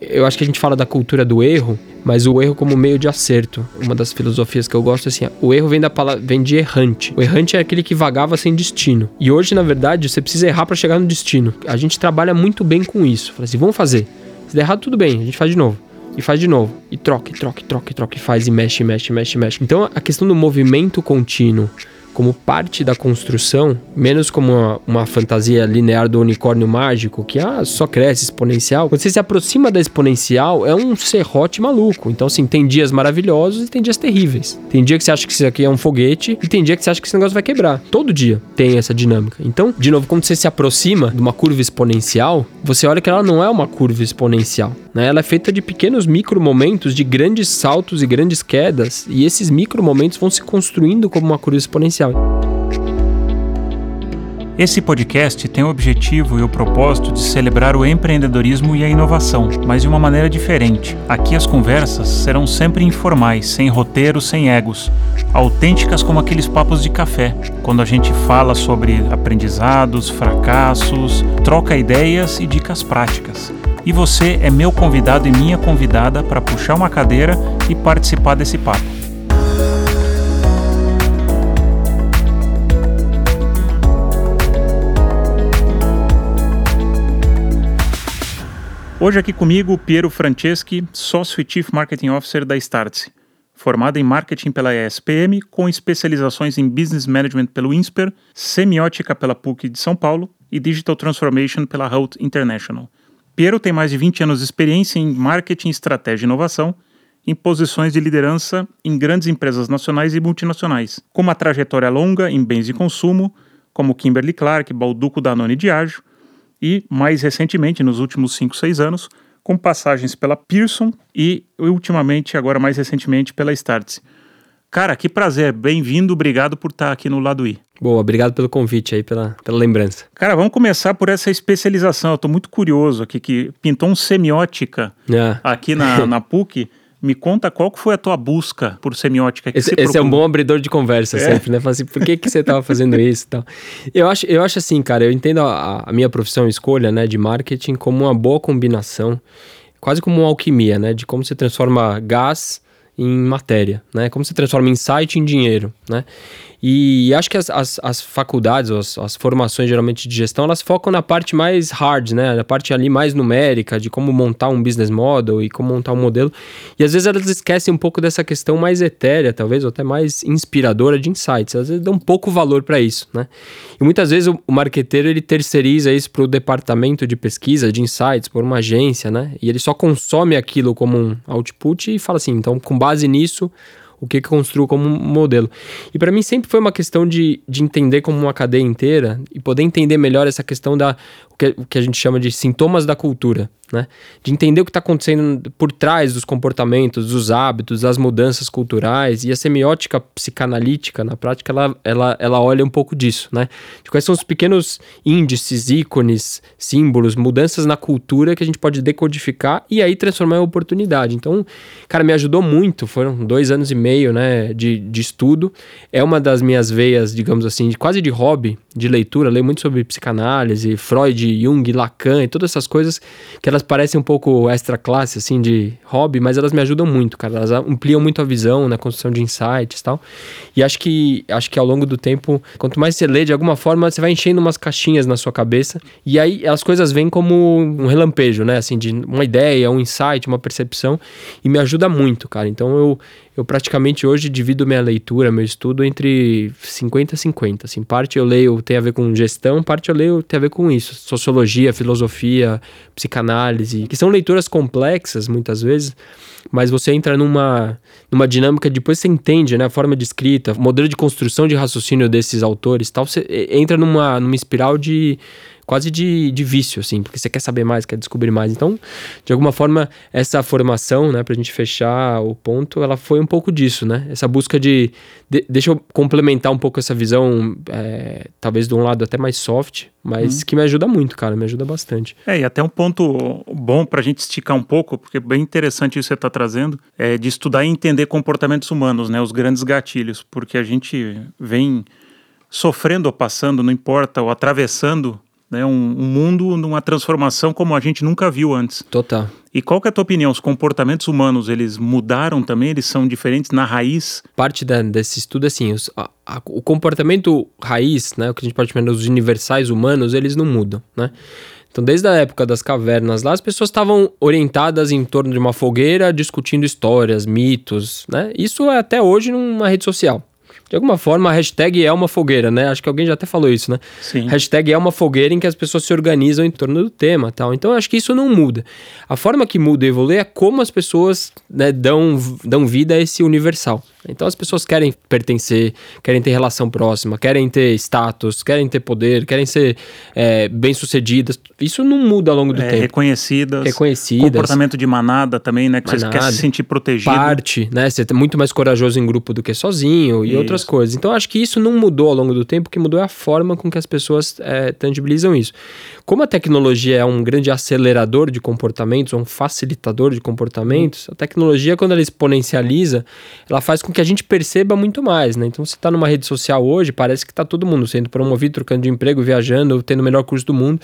eu acho que a gente fala da cultura do erro, mas o erro como meio de acerto. Uma das filosofias que eu gosto é assim, o erro vem da palavra, vem de errante. O errante é aquele que vagava sem destino. E hoje, na verdade, você precisa errar para chegar no destino. A gente trabalha muito bem com isso. Fala assim, vamos fazer. Se der errado, tudo bem, a gente faz de novo e faz de novo. E troca, e troca, e troca, e troca, e faz, e mexe, mexe, mexe, mexe. Então a questão do movimento contínuo como parte da construção, menos como uma, uma, fantasia linear do unicórnio mágico, que ah, só cresce exponencial. Quando você se aproxima da exponencial, é um serrote maluco. Então, assim, tem dias maravilhosos e tem dias terríveis. Tem dia que você acha que isso aqui é um foguete e tem dia que você acha que esse negócio vai quebrar. Todo dia tem essa dinâmica. Então, de novo, quando você se aproxima de uma curva exponencial, você olha que ela não é uma curva exponencial. Né? Ela é feita de pequenos micro momentos, de grandes saltos e grandes quedas, e esses micro momentos vão se construindo como uma curva exponencial. Esse podcast tem o objetivo e o propósito de celebrar o empreendedorismo e a inovação, mas de uma maneira diferente. Aqui as conversas serão sempre informais, sem roteiro, sem egos, autênticas como aqueles papos de café, quando a gente fala sobre aprendizados, fracassos, troca ideias e dicas práticas. E você é meu convidado e minha convidada para puxar uma cadeira e participar desse papo. Hoje aqui comigo Piero Franceschi, sócio e Chief Marketing Officer da Startse. Formado em marketing pela ESPM, com especializações em business management pelo INSPER, semiótica pela PUC de São Paulo e digital transformation pela Hout International. Piero tem mais de 20 anos de experiência em marketing, estratégia e inovação, em posições de liderança em grandes empresas nacionais e multinacionais, com uma trajetória longa em bens de consumo, como Kimberly Clark, Balduco Danone e Diageo, e, mais recentemente, nos últimos 5, 6 anos, com passagens pela Pearson e, ultimamente, agora mais recentemente, pela Startse. Cara, que prazer, bem-vindo, obrigado por estar aqui no Lado I. Boa, obrigado pelo convite aí, pela, pela lembrança. Cara, vamos começar por essa especialização. Eu estou muito curioso aqui, que pintou um semiótica é. aqui na, na PUC. Me conta qual foi a tua busca por semiótica. esse, esse é um bom abridor de conversa é. sempre, né? Fala assim, por que, que você estava fazendo isso e tal. Eu acho, eu acho assim, cara, eu entendo a, a minha profissão escolha, né, de marketing como uma boa combinação, quase como uma alquimia, né? De como você transforma gás em matéria, né? Como você transforma insight em dinheiro, né? E acho que as, as, as faculdades, as, as, formações geralmente de gestão, elas focam na parte mais hard, né? Na parte ali mais numérica, de como montar um business model e como montar um modelo. E às vezes elas esquecem um pouco dessa questão mais etérea, talvez, ou até mais inspiradora de insights. Às vezes dão pouco valor para isso, né? E muitas vezes o, o marqueteiro, ele terceiriza isso para o departamento de pesquisa, de insights, por uma agência, né? E ele só consome aquilo como um output e fala assim, então com base nisso o que, que construo como modelo. E para mim sempre foi uma questão de, de entender como uma cadeia inteira e poder entender melhor essa questão da o que, o que a gente chama de sintomas da cultura né? De entender o que está acontecendo por trás dos comportamentos, dos hábitos, das mudanças culturais. E a semiótica psicanalítica, na prática, ela, ela, ela olha um pouco disso, né? De quais são os pequenos índices, ícones, símbolos, mudanças na cultura que a gente pode decodificar e aí transformar em oportunidade. Então, cara, me ajudou muito. Foram dois anos e meio, né, de, de estudo. É uma das minhas veias, digamos assim, de, quase de hobby de leitura. leio muito sobre psicanálise, Freud, Jung, Lacan e todas essas coisas que elas elas parecem um pouco extra classe, assim, de hobby, mas elas me ajudam muito, cara. Elas ampliam muito a visão na construção de insights e tal. E acho que, acho que ao longo do tempo, quanto mais você lê, de alguma forma, você vai enchendo umas caixinhas na sua cabeça. E aí as coisas vêm como um relampejo, né? Assim, de uma ideia, um insight, uma percepção. E me ajuda muito, cara. Então eu, eu praticamente hoje divido minha leitura, meu estudo entre 50 e 50. Assim, parte eu leio tem a ver com gestão, parte eu leio tem a ver com isso, sociologia, filosofia, psicanálise, que são leituras complexas muitas vezes, mas você entra numa, numa dinâmica, depois você entende, né, a forma de escrita, modelo de construção de raciocínio desses autores, tal, você entra numa, numa espiral de quase de, de vício, assim, porque você quer saber mais, quer descobrir mais. Então, de alguma forma, essa formação, né, pra gente fechar o ponto, ela foi um pouco disso, né? Essa busca de. de deixa eu complementar um pouco essa visão, é, talvez de um lado até mais soft, mas uhum. que me ajuda muito, cara, me ajuda bastante. É, e até um ponto bom pra gente esticar um pouco, porque é bem interessante isso que você tá trazendo, é de estudar e entender comportamentos humanos, né? Os grandes gatilhos, porque a gente vem sofrendo ou passando, não importa, ou atravessando né? Um, um mundo numa transformação como a gente nunca viu antes. Total. E qual que é a tua opinião? Os comportamentos humanos, eles mudaram também? Eles são diferentes na raiz? Parte da, desse estudo, assim, os, a, a, o comportamento raiz, né, o que a gente pode chamar dos universais humanos, eles não mudam, né? Então, desde a época das cavernas lá, as pessoas estavam orientadas em torno de uma fogueira, discutindo histórias, mitos, né? Isso é até hoje numa rede social. De alguma forma, a hashtag é uma fogueira, né? Acho que alguém já até falou isso, né? Sim. Hashtag é uma fogueira em que as pessoas se organizam em torno do tema tal. Então, acho que isso não muda. A forma que muda e evolui é como as pessoas né, dão, dão vida a esse universal. Então as pessoas querem pertencer, querem ter relação próxima, querem ter status, querem ter poder, querem ser é, bem-sucedidas. Isso não muda ao longo do é, tempo. Reconhecidas. Reconhecidas. Comportamento de manada também, né? Que manada, você quer se sentir protegido. Parte, né? Você é muito mais corajoso em grupo do que sozinho e isso. outras coisas. Então acho que isso não mudou ao longo do tempo, o que mudou é a forma com que as pessoas é, tangibilizam isso. Como a tecnologia é um grande acelerador de comportamentos, um facilitador de comportamentos, a tecnologia, quando ela exponencializa, ela faz com que a gente perceba muito mais, né? Então, você está numa rede social hoje, parece que está todo mundo sendo promovido, trocando de emprego, viajando, tendo o melhor curso do mundo.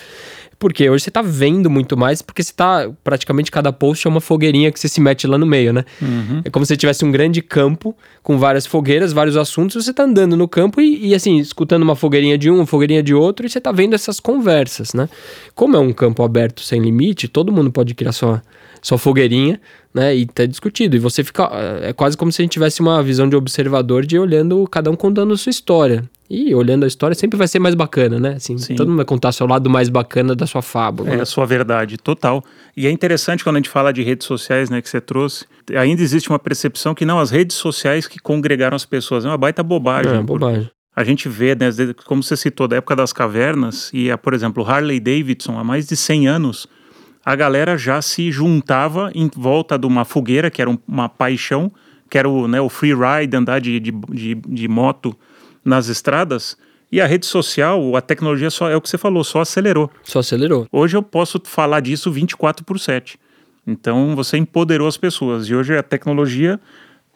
Porque hoje você está vendo muito mais, porque você está praticamente cada post é uma fogueirinha que você se mete lá no meio, né? Uhum. É como se você tivesse um grande campo com várias fogueiras, vários assuntos, você está andando no campo e, e, assim, escutando uma fogueirinha de um, uma fogueirinha de outro, e você está vendo essas conversas, né? Como é um campo aberto sem limite, todo mundo pode criar sua, sua fogueirinha, né? E tá discutido. E você fica. É quase como se a gente tivesse uma visão de observador de olhando, cada um contando a sua história. E olhando a história sempre vai ser mais bacana, né? Assim, Sim. todo mundo vai contar o seu lado mais bacana da sua fábula. É né? a sua verdade, total. E é interessante quando a gente fala de redes sociais, né, que você trouxe, ainda existe uma percepção que não, as redes sociais que congregaram as pessoas. É uma baita bobagem. É, bobagem. A gente vê, né, como você citou, da época das cavernas, e, por exemplo, Harley Davidson, há mais de 100 anos, a galera já se juntava em volta de uma fogueira, que era uma paixão, que era o, né, o free ride, andar de, de, de, de moto nas estradas. E a rede social, a tecnologia só é o que você falou, só acelerou. Só acelerou. Hoje eu posso falar disso 24 por 7. Então você empoderou as pessoas. E hoje a tecnologia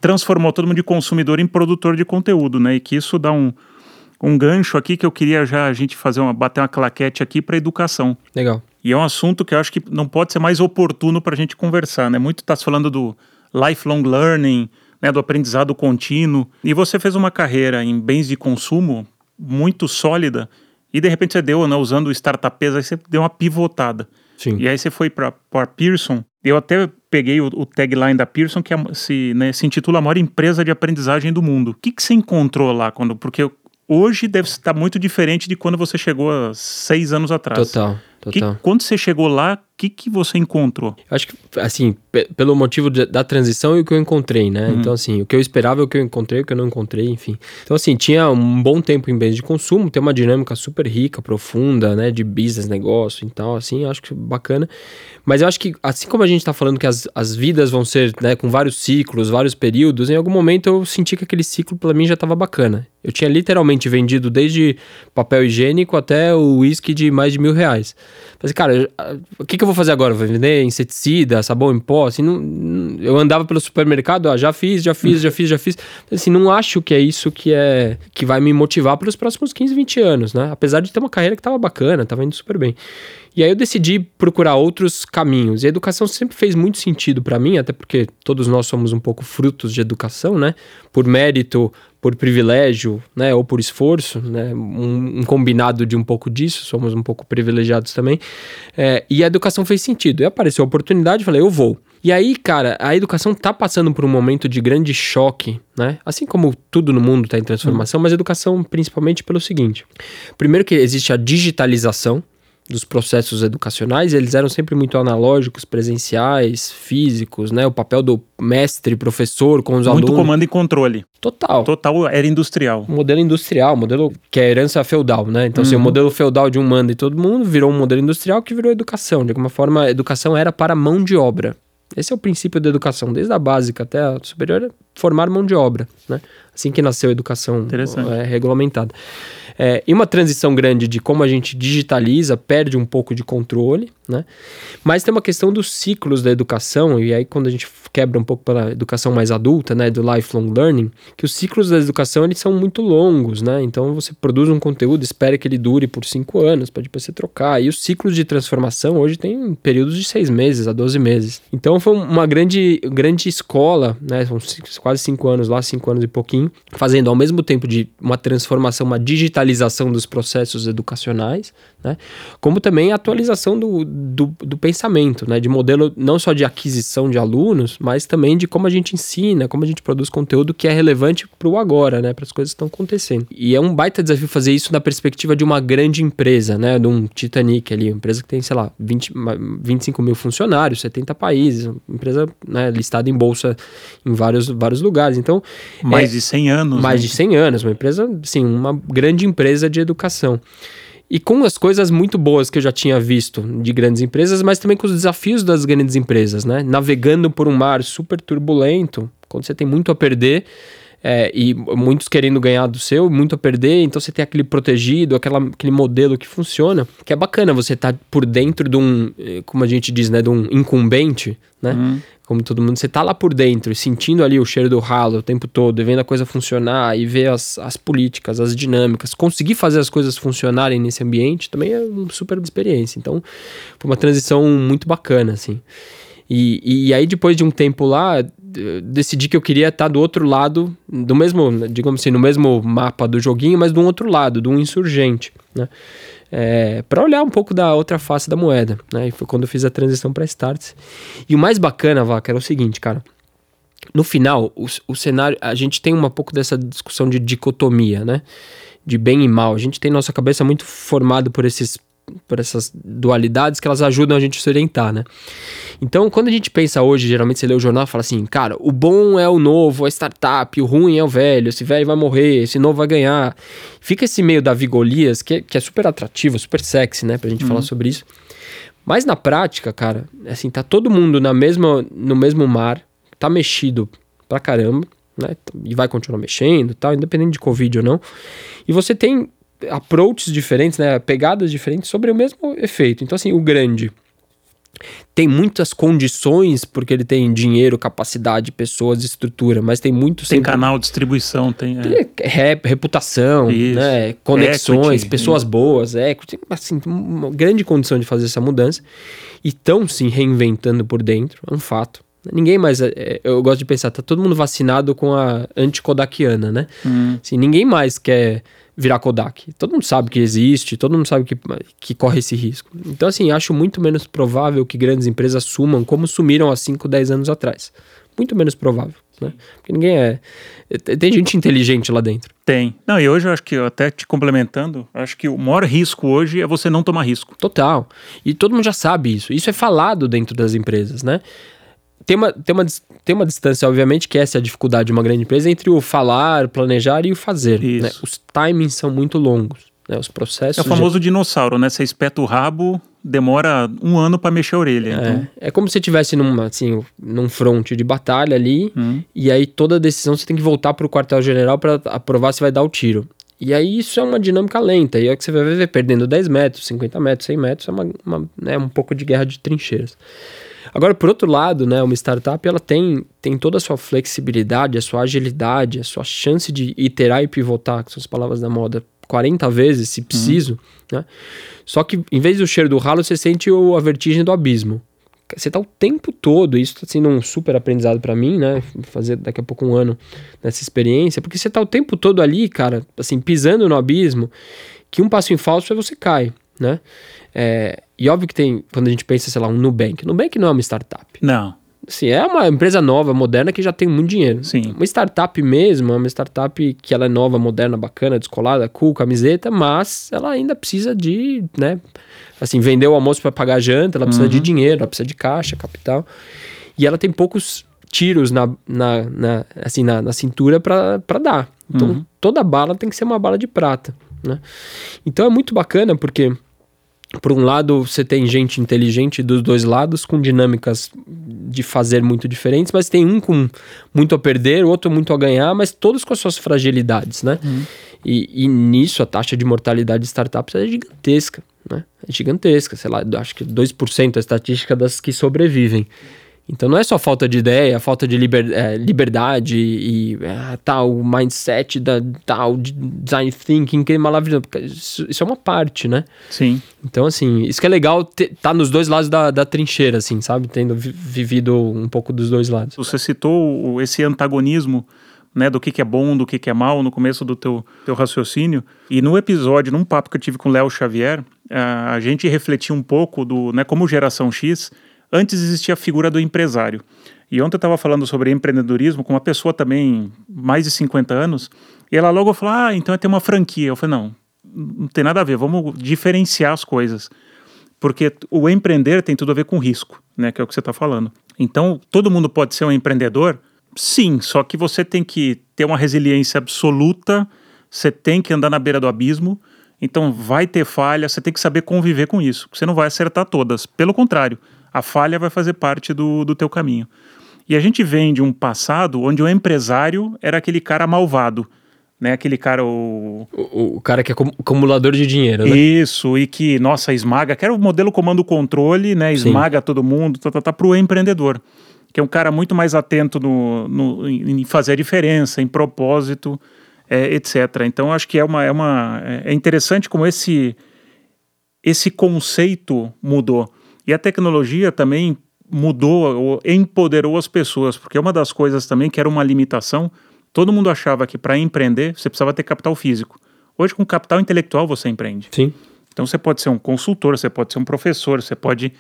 transformou todo mundo de consumidor em produtor de conteúdo, né? E que isso dá um, um gancho aqui que eu queria já a gente fazer uma bater uma claquete aqui para educação. Legal. E é um assunto que eu acho que não pode ser mais oportuno para a gente conversar, né? Muito está se falando do lifelong learning, né, do aprendizado contínuo. E você fez uma carreira em bens de consumo muito sólida e de repente você deu, né, usando o startupes, aí você deu uma pivotada. Sim. E aí você foi para Pearson. Eu até peguei o, o, tagline da Pearson, que é, se, né, se intitula a maior empresa de aprendizagem do mundo. O que, que você encontrou lá? quando Porque hoje deve estar muito diferente de quando você chegou há seis anos atrás. Total. Total. Que, quando você chegou lá, o que, que você encontrou? Eu acho que, assim, pelo motivo de, da transição e o que eu encontrei, né? Uhum. Então, assim, o que eu esperava, o que eu encontrei, o que eu não encontrei, enfim. Então, assim, tinha um bom tempo em bens de consumo, tem uma dinâmica super rica, profunda, né? De business, negócio e tal, assim, acho que bacana. Mas eu acho que, assim como a gente tá falando que as, as vidas vão ser, né, com vários ciclos, vários períodos, em algum momento eu senti que aquele ciclo, para mim, já tava bacana. Eu tinha literalmente vendido desde papel higiênico até o uísque de mais de mil reais. Falei, cara, o que, que eu vou fazer agora? Vou vender inseticida, sabão em pó? Assim, não, eu andava pelo supermercado, ó, já fiz, já fiz, já fiz, já fiz. Assim, não acho que é isso que é que vai me motivar para os próximos 15, 20 anos, né? Apesar de ter uma carreira que tava bacana, tava indo super bem. E aí eu decidi procurar outros caminhos. E a educação sempre fez muito sentido para mim, até porque todos nós somos um pouco frutos de educação, né? Por mérito, por privilégio, né? Ou por esforço, né? Um, um combinado de um pouco disso, somos um pouco privilegiados também. É, e a educação fez sentido. E apareceu a oportunidade, falei, eu vou. E aí, cara, a educação tá passando por um momento de grande choque, né? Assim como tudo no mundo tá em transformação, mas a educação principalmente pelo seguinte: primeiro que existe a digitalização, dos processos educacionais, eles eram sempre muito analógicos, presenciais, físicos, né? O papel do mestre, professor com os muito alunos. Muito comando e controle. Total. Total era industrial. Modelo industrial, modelo que é herança feudal, né? Então, uhum. assim, o modelo feudal de um manda e todo mundo virou um modelo industrial que virou educação. De alguma forma, a educação era para mão de obra. Esse é o princípio da educação, desde a básica até a superior, é formar mão de obra, né? Assim que nasceu a educação é, regulamentada. É, e uma transição grande de como a gente digitaliza, perde um pouco de controle, né? Mas tem uma questão dos ciclos da educação, e aí quando a gente quebra um pouco pela educação mais adulta, né, do lifelong learning, que os ciclos da educação eles são muito longos, né? Então você produz um conteúdo, espera que ele dure por cinco anos, para depois você trocar. E os ciclos de transformação hoje tem períodos de seis meses a 12 meses. Então foi uma grande, grande escola, né? São quase cinco anos lá, cinco anos e pouquinho, fazendo ao mesmo tempo de uma transformação, uma digitalização dos processos educacionais, né? Como também a atualização do, do, do, pensamento, né? De modelo não só de aquisição de alunos, mas também de como a gente ensina, como a gente produz conteúdo que é relevante para o agora, né? Para as coisas que estão acontecendo. E é um baita desafio fazer isso na perspectiva de uma grande empresa, né? De um Titanic ali, uma empresa que tem, sei lá, 20, 25 mil funcionários, 70 países, uma empresa né, listada em bolsa em vários, vários lugares. Então. Mais é, de 100 anos. Mais né? de 100 anos, uma empresa, sim, uma grande empresa de educação. E com as coisas muito boas que eu já tinha visto de grandes empresas, mas também com os desafios das grandes empresas, né? Navegando por um mar super turbulento, quando você tem muito a perder, é, e muitos querendo ganhar do seu, muito a perder, então você tem aquele protegido, aquela, aquele modelo que funciona, que é bacana você estar tá por dentro de um, eh, como a gente diz, né, de um incumbente, né? Uhum. Como todo mundo, você tá lá por dentro, sentindo ali o cheiro do ralo o tempo todo, vendo a coisa funcionar e ver as, as políticas, as dinâmicas, conseguir fazer as coisas funcionarem nesse ambiente também é uma super experiência. Então, foi uma transição muito bacana, assim. E, e aí, depois de um tempo lá, decidi que eu queria estar do outro lado, do mesmo, digamos assim, no mesmo mapa do joguinho, mas do outro lado, um insurgente, né? É, para olhar um pouco da outra face da moeda, né? E foi quando eu fiz a transição para Starts. E o mais bacana, Vaca, era o seguinte, cara. No final, o, o cenário, a gente tem um pouco dessa discussão de dicotomia, né? De bem e mal. A gente tem nossa cabeça muito formado por esses por essas dualidades que elas ajudam a gente a se orientar, né? Então, quando a gente pensa hoje, geralmente você lê o jornal e fala assim, cara, o bom é o novo, a startup, o ruim é o velho, esse velho vai morrer, esse novo vai ganhar. Fica esse meio da Vigolias, que, é, que é super atrativo, super sexy, né, pra gente uhum. falar sobre isso. Mas na prática, cara, assim, tá todo mundo na mesma, no mesmo mar, tá mexido pra caramba, né? E vai continuar mexendo tal, independente de Covid ou não. E você tem approaches diferentes, né, pegadas diferentes sobre o mesmo efeito. Então, assim, o grande tem muitas condições, porque ele tem dinheiro, capacidade, pessoas, estrutura, mas tem muito... Tem sempre... canal, distribuição, tem... É. reputação, Isso. né, conexões, equity, pessoas boas, equity, assim, uma grande condição de fazer essa mudança. E estão, sim, reinventando por dentro, é um fato. Ninguém mais. É, é, eu gosto de pensar, tá todo mundo vacinado com a anticodaquiana, né? Hum. Assim, ninguém mais quer virar Kodak. Todo mundo sabe que existe, todo mundo sabe que, que corre esse risco. Então, assim, acho muito menos provável que grandes empresas sumam como sumiram há 5, 10 anos atrás. Muito menos provável, né? Porque ninguém é. Tem gente inteligente lá dentro. Tem. Não, e hoje eu acho que, até te complementando, acho que o maior risco hoje é você não tomar risco. Total. E todo mundo já sabe isso. Isso é falado dentro das empresas, né? Tem uma, tem, uma, tem uma distância, obviamente, que essa é a dificuldade de uma grande empresa entre o falar, planejar e o fazer. Né? Os timings são muito longos. Né? Os processos. É o famoso de... dinossauro, né? Você espeta o rabo, demora um ano para mexer a orelha. É, então. é como se você estivesse num, assim, num fronte de batalha ali, hum. e aí toda decisão você tem que voltar para o quartel-general para aprovar se vai dar o tiro. E aí isso é uma dinâmica lenta, e é que você vai ver perdendo 10 metros, 50 metros, 100 metros, é uma, uma, né, um pouco de guerra de trincheiras. Agora, por outro lado, né, uma startup ela tem, tem toda a sua flexibilidade, a sua agilidade, a sua chance de iterar e pivotar, que são as palavras da moda, 40 vezes, se preciso, uhum. né? Só que em vez do cheiro do ralo, você sente o, a vertigem do abismo. Você tá o tempo todo, isso tá sendo um super aprendizado para mim, né? Fazer daqui a pouco um ano nessa experiência, porque você tá o tempo todo ali, cara, assim, pisando no abismo, que um passo em falso você cai, né? É, e óbvio que tem, quando a gente pensa, sei lá, um Nubank. Nubank não é uma startup. Não. Sim, é uma empresa nova, moderna, que já tem muito dinheiro. Sim. Uma startup mesmo, é uma startup que ela é nova, moderna, bacana, descolada, cool, camiseta, mas ela ainda precisa de, né, assim, vender o almoço para pagar a janta, ela precisa uhum. de dinheiro, ela precisa de caixa, capital. E ela tem poucos tiros na, na, na assim, na, na cintura para dar. Então, uhum. toda bala tem que ser uma bala de prata, né? Então, é muito bacana porque por um lado, você tem gente inteligente dos dois lados, com dinâmicas de fazer muito diferentes, mas tem um com muito a perder, o outro muito a ganhar, mas todos com as suas fragilidades, né? Uhum. E, e nisso a taxa de mortalidade de startups é gigantesca, né? É gigantesca, sei lá, acho que 2% a estatística das que sobrevivem. Então não é só falta de ideia, falta de liber, é, liberdade e é, tal mindset da tal design thinking que é maravilhoso. Isso, isso, é uma parte, né? Sim. Então assim, isso que é legal ter, tá nos dois lados da, da trincheira, assim, sabe? Tendo vivido um pouco dos dois lados. Você citou esse antagonismo né, do que, que é bom, do que, que é mal no começo do teu, teu raciocínio. E no episódio, num papo que eu tive com o Léo Xavier, a gente refletiu um pouco do, né, como geração X, antes existia a figura do empresário. E ontem eu estava falando sobre empreendedorismo com uma pessoa também, mais de 50 anos, e ela logo falou: Ah, então é ter uma franquia. Eu falei: Não, não tem nada a ver, vamos diferenciar as coisas. Porque o empreender tem tudo a ver com risco, né? Que é o que você está falando. Então, todo mundo pode ser um empreendedor, Sim, só que você tem que ter uma resiliência absoluta, você tem que andar na beira do abismo, então vai ter falha, você tem que saber conviver com isso. Você não vai acertar todas. Pelo contrário, a falha vai fazer parte do, do teu caminho. E a gente vem de um passado onde o empresário era aquele cara malvado, né? Aquele cara o... o... O, cara que é acumulador de dinheiro, né? Isso, e que, nossa, esmaga, que era o modelo comando-controle, né? Esmaga Sim. todo mundo, tá, tá, tá, pro empreendedor que é um cara muito mais atento no, no em fazer a diferença, em propósito, é, etc. Então, acho que é, uma, é, uma, é interessante como esse, esse conceito mudou. E a tecnologia também mudou, empoderou as pessoas, porque uma das coisas também que era uma limitação, todo mundo achava que para empreender você precisava ter capital físico. Hoje, com capital intelectual, você empreende. Sim. Então, você pode ser um consultor, você pode ser um professor, você pode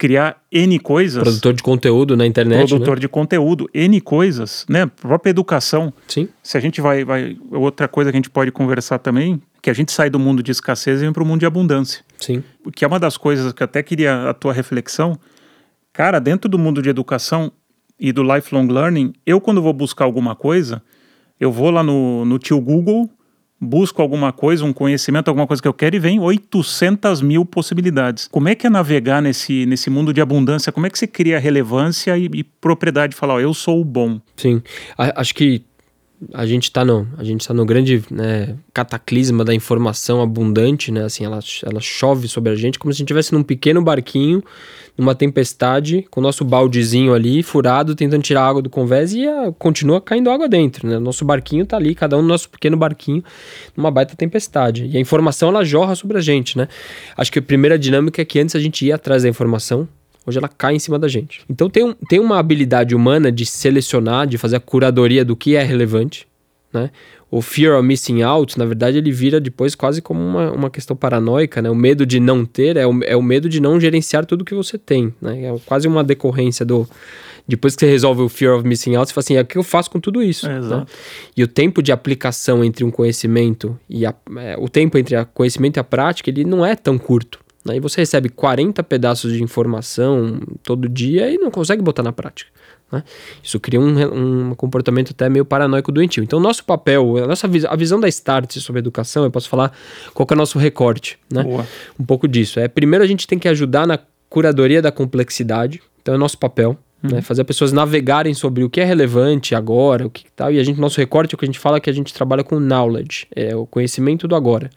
criar N coisas. Produtor de conteúdo na internet. Produtor né? de conteúdo, N coisas, né? Própria educação. Sim. Se a gente vai, vai. Outra coisa que a gente pode conversar também, que a gente sai do mundo de escassez e vem para o mundo de abundância. Sim. Que é uma das coisas que eu até queria a tua reflexão. Cara, dentro do mundo de educação e do lifelong learning, eu quando vou buscar alguma coisa, eu vou lá no, no tio Google busco alguma coisa, um conhecimento, alguma coisa que eu quero e vem 800 mil possibilidades. Como é que é navegar nesse, nesse mundo de abundância? Como é que você cria relevância e, e propriedade de falar, ó, eu sou o bom? Sim, acho que a gente está no, a gente tá no grande né, cataclisma da informação abundante, né? Assim, ela, ela chove sobre a gente como se a gente estivesse num pequeno barquinho, numa tempestade, com o nosso baldezinho ali, furado, tentando tirar água do convés e a, continua caindo água dentro, né? Nosso barquinho está ali, cada um no nosso pequeno barquinho, numa baita tempestade. E a informação, ela jorra sobre a gente, né? Acho que a primeira dinâmica é que antes a gente ia atrás da informação, Hoje ela cai em cima da gente. Então tem, um, tem uma habilidade humana de selecionar, de fazer a curadoria do que é relevante. Né? O fear of missing out, na verdade, ele vira depois quase como uma, uma questão paranoica, né? O medo de não ter é o, é o medo de não gerenciar tudo que você tem, né? É quase uma decorrência do... Depois que você resolve o fear of missing out, você fala assim, é o que eu faço com tudo isso? É, né? E o tempo de aplicação entre um conhecimento e a, é, o tempo entre o conhecimento e a prática, ele não é tão curto. Aí você recebe 40 pedaços de informação todo dia e não consegue botar na prática. Né? Isso cria um, um, comportamento até meio paranoico doentio. Então, nosso papel, a, nossa a visão da Start sobre educação, eu posso falar qual é o nosso recorte. Né? Um pouco disso. É, primeiro, a gente tem que ajudar na curadoria da complexidade. Então, é nosso papel. Uhum. Né? Fazer as pessoas navegarem sobre o que é relevante agora, o que tal. E a gente, nosso recorte, é o que a gente fala é que a gente trabalha com knowledge, é o conhecimento do agora.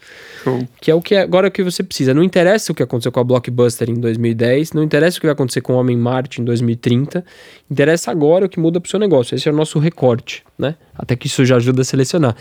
Show. Que é o que é agora que você precisa. Não interessa o que aconteceu com a Blockbuster em 2010, não interessa o que vai acontecer com o Homem Marte em 2030, interessa agora o que muda para o seu negócio. Esse é o nosso recorte, né? Até que isso já ajuda a selecionar.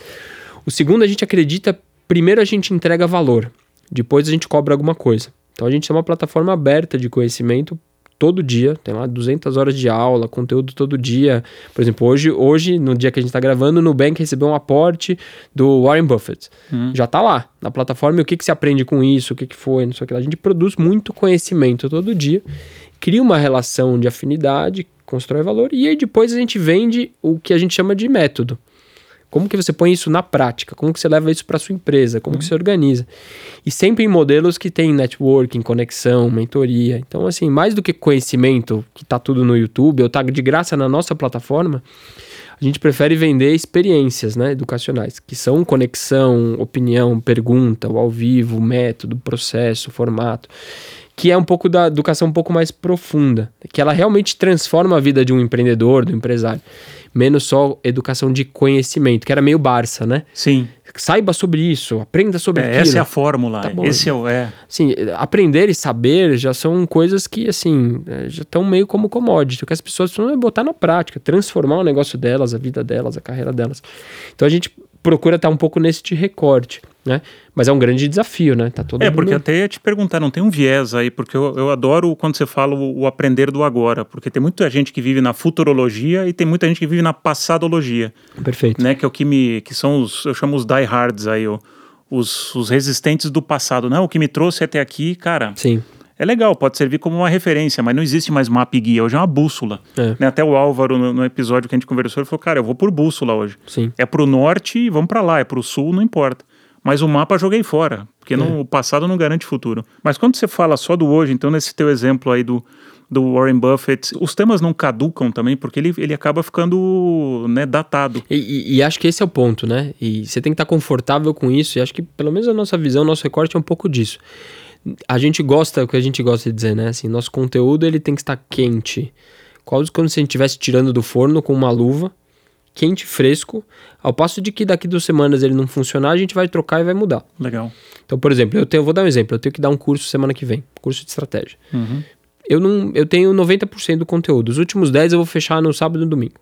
O segundo, a gente acredita, primeiro a gente entrega valor, depois a gente cobra alguma coisa. Então a gente é uma plataforma aberta de conhecimento todo dia, tem lá 200 horas de aula, conteúdo todo dia. Por exemplo, hoje, hoje no dia que a gente está gravando, o Nubank recebeu um aporte do Warren Buffett. Hum. Já está lá na plataforma e o que, que se aprende com isso, o que, que foi, não sei o que. A gente produz muito conhecimento todo dia, cria uma relação de afinidade, constrói valor e aí depois a gente vende o que a gente chama de método. Como que você põe isso na prática? Como que você leva isso para sua empresa? Como uhum. que você organiza? E sempre em modelos que tem networking, conexão, mentoria. Então, assim, mais do que conhecimento, que está tudo no YouTube, ou tá de graça na nossa plataforma, a gente prefere vender experiências né, educacionais, que são conexão, opinião, pergunta, o ao vivo, método, processo, formato que é um pouco da educação um pouco mais profunda, que ela realmente transforma a vida de um empreendedor, do empresário. Menos só educação de conhecimento, que era meio Barça, né? Sim. Saiba sobre isso, aprenda sobre É, aquilo. essa é a fórmula. Tá bom. Esse é o. É. Assim, aprender e saber já são coisas que, assim, eh, já estão meio como commodity. O que as pessoas precisam é botar na prática, transformar o negócio delas, a vida delas, a carreira delas. Então a gente procura estar um pouco nesse de recorte, né? Mas é um grande desafio, né? Tá todo É, mundo... porque até ia te perguntar, não tem um viés aí, porque eu, eu adoro quando você fala o, o aprender do agora, porque tem muita gente que vive na futurologia e tem muita gente que vive na passadologia, Perfeito. né? Que é o que me. que são os. eu chamo os diehards aí, os, os resistentes do passado. Não, o que me trouxe até aqui, cara, Sim. É legal, pode servir como uma referência, mas não existe mais mapa e guia, hoje é uma bússola. É. Né, Até o Álvaro, no, no episódio que a gente conversou, ele falou, cara, eu vou por bússola hoje. Sim. É pro norte e vamos para lá, é pro sul, não importa. Mas o mapa joguei fora, porque não- o passado não garante futuro. Mas quando você fala só do hoje, então nesse teu exemplo aí do, do Warren Buffett, os temas não caducam também, porque ele, ele acaba ficando né, datado. E, e- e acho que esse é o ponto, né? E você tem que estar confortável com isso. E acho que, pelo menos, a nossa visão, nosso recorte é um pouco disso. A gente gosta, o que a gente gosta de dizer, né? Assim, nosso conteúdo ele tem que estar quente. Quase como se a gente estivesse tirando do forno com uma luva, quente, fresco. Ao passo de que daqui duas semanas ele não funcionar, a gente vai trocar e vai mudar. Legal. Então, por exemplo, eu, tenho, eu vou dar um exemplo. Eu tenho que dar um curso semana que vem, curso de estratégia. Uhum. Eu, não, eu tenho 90% do conteúdo. Os últimos 10 eu vou fechar no sábado e no domingo.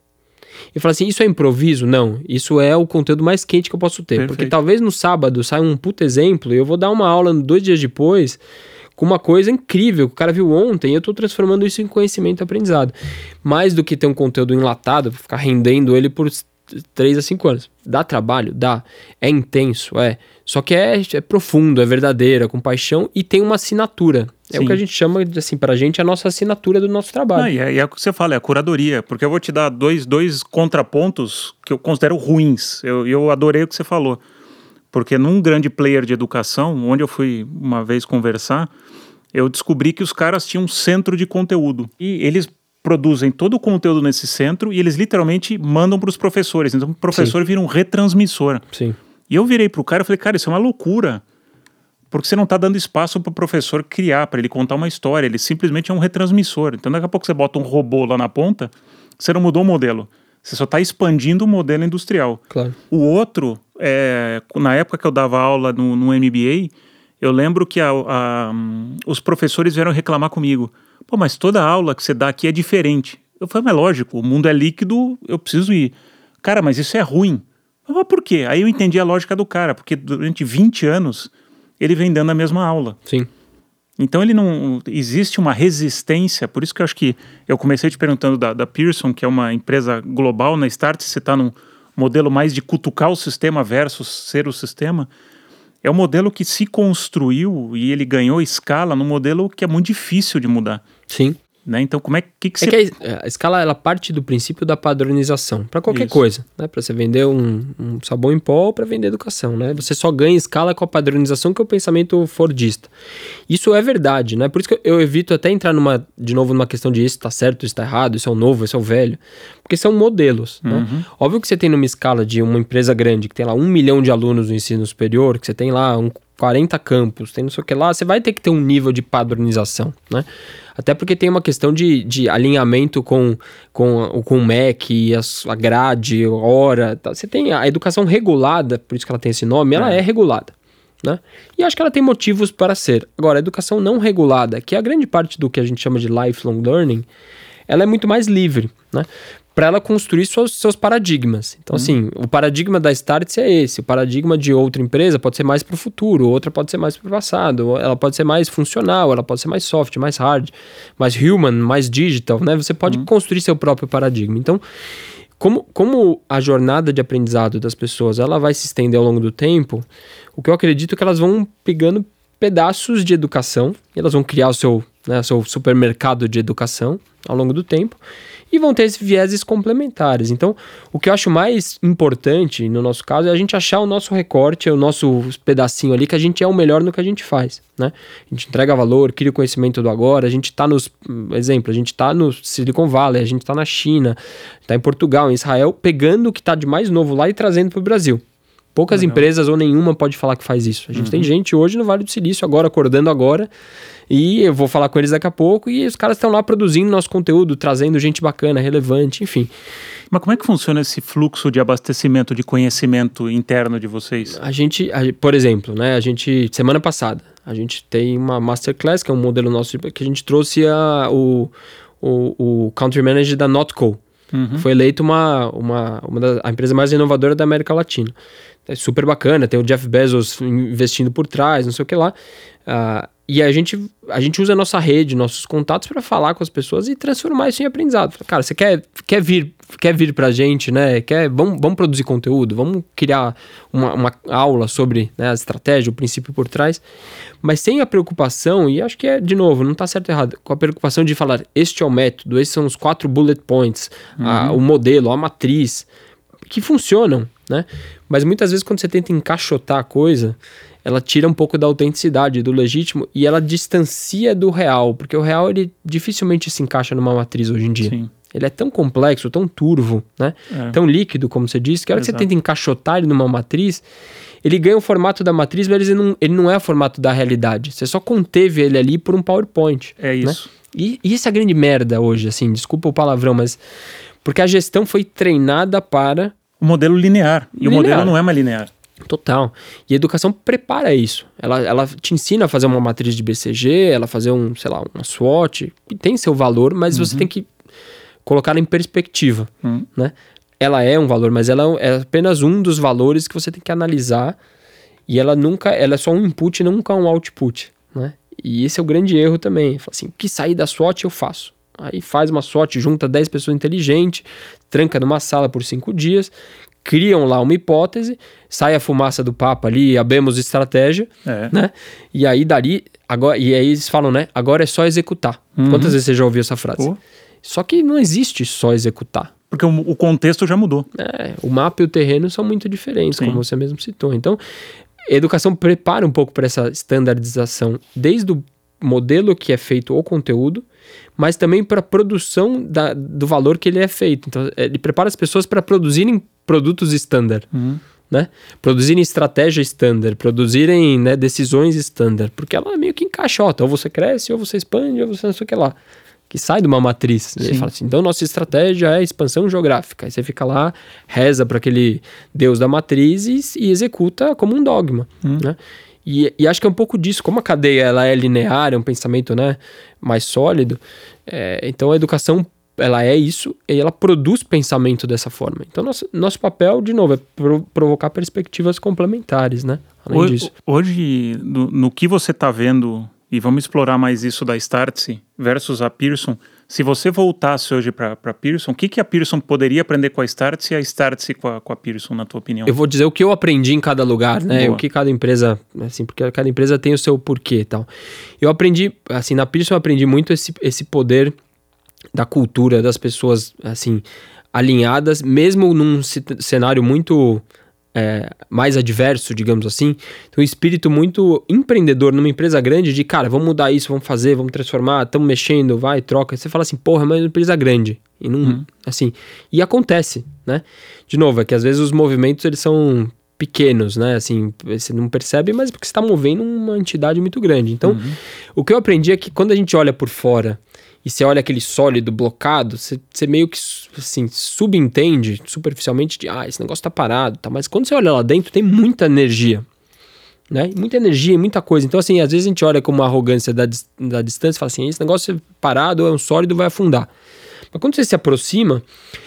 E fala assim, isso é improviso? Não, isso é o conteúdo mais quente que eu posso ter. Porque Perfeito. talvez no sábado saia um puto exemplo e eu vou dar uma aula dois dias depois com uma coisa incrível que o cara viu ontem e eu tô transformando isso em conhecimento e aprendizado. Mais do que ter um conteúdo enlatado, ficar rendendo ele por 3 a 5 anos. Dá trabalho? Dá. É intenso? É. Só que é, é profundo, é verdadeiro, é com paixão e tem uma assinatura. É o Sim. que a gente chama, de, assim, pra gente, a nossa assinatura do nosso trabalho. Ah, e, é, e é o que você fala, é a curadoria, porque eu vou te dar dois, dois contrapontos que eu considero ruins. Eu, eu adorei o que você falou. Porque num grande player de educação, onde eu fui uma vez conversar, eu descobri que os caras tinham um centro de conteúdo. E eles produzem todo o conteúdo nesse centro e eles literalmente mandam para os professores. Então o professor vira um retransmissor. Sim. E eu virei pro cara e falei, cara, isso é uma loucura. Porque você não está dando espaço para o professor criar, para ele contar uma história. Ele simplesmente é um retransmissor. Então, daqui a pouco você bota um robô lá na ponta, você não mudou o modelo. Você só está expandindo o modelo industrial. Claro. O outro, é, na época que eu dava aula no, no MBA, eu lembro que a- a, os professores vieram reclamar comigo. Pô, mas toda aula que você dá aqui é diferente. Eu falei, mas lógico, o mundo é líquido, eu preciso ir. Cara, mas isso é ruim. Mas por quê? Aí eu entendi a lógica do cara, porque durante 20 anos ele vem dando a mesma aula. Sim. Então ele não. Existe uma resistência, por isso que eu acho que eu comecei te perguntando da, da Pearson, que é uma empresa global na Start, você está num modelo mais de cutucar o sistema versus ser o sistema. É um modelo que se construiu e ele ganhou escala num modelo que é muito difícil de mudar. Sim. Né? Então, como é que, que É você. que a, a escala ela parte do princípio da padronização para qualquer Isso. coisa, né? Para você vender um, um sabão em pó ou para vender educação, né? Você só ganha escala com a padronização que é o pensamento fordista. Isso é verdade, né? Por isso que eu evito até entrar numa de novo numa questão de isso está certo, isso está errado, isso é o novo, isso é o velho, porque são modelos. Né? Óbvio que você tem numa escala de uma empresa grande que tem lá um milhão de alunos no ensino superior, que você tem lá um 40 campos, tem não sei o que lá, você vai ter que ter um nível de padronização, né? Até porque tem uma questão de, de alinhamento com, com, o- com o MEC, a, a grade, hora. Tá? Você tem a educação regulada, por isso que ela tem esse nome, ela é, regulada. Né? E acho que ela tem motivos para ser. Agora, a educação não regulada, que é a grande parte do que a gente chama de lifelong learning, ela é muito mais livre, né? Para ela construir seus, seus paradigmas. Então, assim, o paradigma da Starts é esse. O paradigma de outra empresa pode ser mais para o futuro, outra pode ser mais para o passado. Ela pode ser mais funcional, ela pode ser mais soft, mais hard, mais human, mais digital, né? Você pode construir seu próprio paradigma. Então, como, como a jornada de aprendizado das pessoas ela vai se estender ao longo do tempo, o que eu acredito é que elas vão pegando pedaços de educação, e elas vão criar o seu, né, seu supermercado de educação ao longo do tempo, e vão ter esses vieses complementares. Então, o que eu acho mais importante no nosso caso é a gente achar o nosso recorte, o nosso pedacinho ali, que a gente é o melhor no que a gente faz, né? A gente entrega valor, cria o conhecimento do agora, a gente está nos, exemplo, a gente está no Silicon Valley, a gente está na China, está em Portugal, em Israel, pegando o que está de mais novo lá e trazendo para o Brasil. Poucas Legal. empresas ou nenhuma pode falar que faz isso. A gente uhum. tem gente hoje no Vale do Silício, agora acordando agora, e eu vou falar com eles daqui a pouco, e os caras estão lá produzindo nosso conteúdo, trazendo gente bacana, relevante, enfim. Mas como é que funciona esse fluxo de abastecimento de conhecimento interno de vocês? A gente, a, por exemplo, né, a gente, semana passada, a gente tem uma masterclass, que é um modelo nosso, que a gente trouxe a, o, o, o country manager da Notco. Uhum. Foi eleito uma, uma, uma da, a empresa mais inovadora da América Latina é super bacana, tem o Jeff Bezos investindo por trás, não sei o que lá. Uh, e a gente, a gente usa a nossa rede, nossos contatos para falar com as pessoas e transformar isso em aprendizado. Cara, você quer, quer vir quer vir pra gente, né? Quer, vamos, vamos produzir conteúdo, vamos criar uma, uma aula sobre né, a estratégia, o princípio por trás, mas sem a preocupação, e acho que é, de novo, não tá certo ou errado, com a preocupação de falar, este é o método, esses são os quatro bullet points, uhum. a, o modelo, a matriz, que funcionam, né? Mas muitas vezes quando você tenta encaixotar a coisa, ela tira um pouco da autenticidade, do legítimo e ela distancia do real, porque o real ele dificilmente se encaixa numa matriz hoje em dia. Sim. Ele é tão complexo, tão turvo, né? É. Tão líquido, como você disse, que a hora Exato. que você tenta encaixotar ele numa matriz, ele ganha o formato da matriz, mas ele não, ele não é o formato da realidade. Você só conteve ele ali por um PowerPoint. É né? isso. Né? E, e isso é a grande merda hoje, assim, desculpa o palavrão, mas. Porque a gestão foi treinada para o modelo linear. E linear. o modelo não é mais linear. Total. E a educação prepara isso. Ela, ela te ensina a fazer uma matriz de BCG, ela fazer um, sei lá, uma SWOT, que tem seu valor, mas uhum. você tem que colocar em perspectiva, uhum. né? Ela é um valor, mas ela é apenas um dos valores que você tem que analisar e ela nunca, ela é só um input, nunca um output, né? E esse é o grande erro também. Fala assim, o que sair da SWOT eu faço. Aí faz uma SWOT, junta 10 pessoas inteligentes, tranca numa sala por cinco dias, criam lá uma hipótese, sai a fumaça do papo ali, abemos estratégia, é. né? E aí dali, agora, e aí eles falam, né? Agora é só executar. Uhum. Quantas vezes você já ouviu essa frase? Pô. Só que não existe só executar. Porque o, o contexto já mudou. É, o mapa e o terreno são muito diferentes, Sim. como você mesmo citou. Então, educação prepara um pouco para essa standardização, desde o modelo que é feito o conteúdo, mas também para a produção da, do valor que ele é feito. Então, ele prepara as pessoas para produzirem produtos standard, uhum. né? Produzirem estratégia standard, produzirem né, decisões standard, porque ela meio que encaixota. Ou você cresce, ou você expande, ou você não sei o que lá. Que sai de uma matriz. Ele fala assim, então nossa estratégia é expansão geográfica. Aí você fica lá, reza para aquele deus da matriz e, e executa como um dogma, uhum. né? E, e, acho que é um pouco disso, como a cadeia ela é linear, é um pensamento né, mais sólido, é, então a educação ela é isso e ela produz pensamento dessa forma. Então nosso, nosso papel, de novo, é pro, provocar perspectivas complementares, né? Além hoje, disso. Hoje, no, no que você está vendo, e vamos explorar mais isso da Startse versus a Pearson, se você voltasse hoje para a Pearson, o que, que a Pearson poderia aprender com a Startse e a Startse com a, com a Pearson, na tua opinião? Eu vou dizer o que eu aprendi em cada lugar, né? Boa. O que cada empresa, assim, porque cada empresa tem o seu porquê e tal. Eu aprendi, assim, na Pearson eu aprendi muito esse, esse poder da cultura das pessoas, assim, alinhadas, mesmo num cenário muito é, mais adverso, digamos assim. Tem um espírito muito empreendedor numa empresa grande de, cara, vamos mudar isso, vamos fazer, vamos transformar, estamos mexendo, vai, troca. Você fala assim, porra, mas é uma empresa grande. E não, uhum. assim, e acontece, né? De novo, é que às vezes os movimentos, eles são pequenos, né? Assim, você não percebe, mas porque você está movendo uma entidade muito grande. Então, uhum. o que eu aprendi é que quando a gente olha por fora e você olha aquele sólido blocado, você, você, meio que assim, subentende superficialmente de ah, esse negócio tá parado, tá? Mas quando você olha lá dentro, tem muita energia. Né? Muita energia, muita coisa. Então, assim, às vezes a gente olha com uma arrogância da, da distância e fala assim: esse negócio é parado, é um sólido, vai afundar. Mas quando você se aproxima,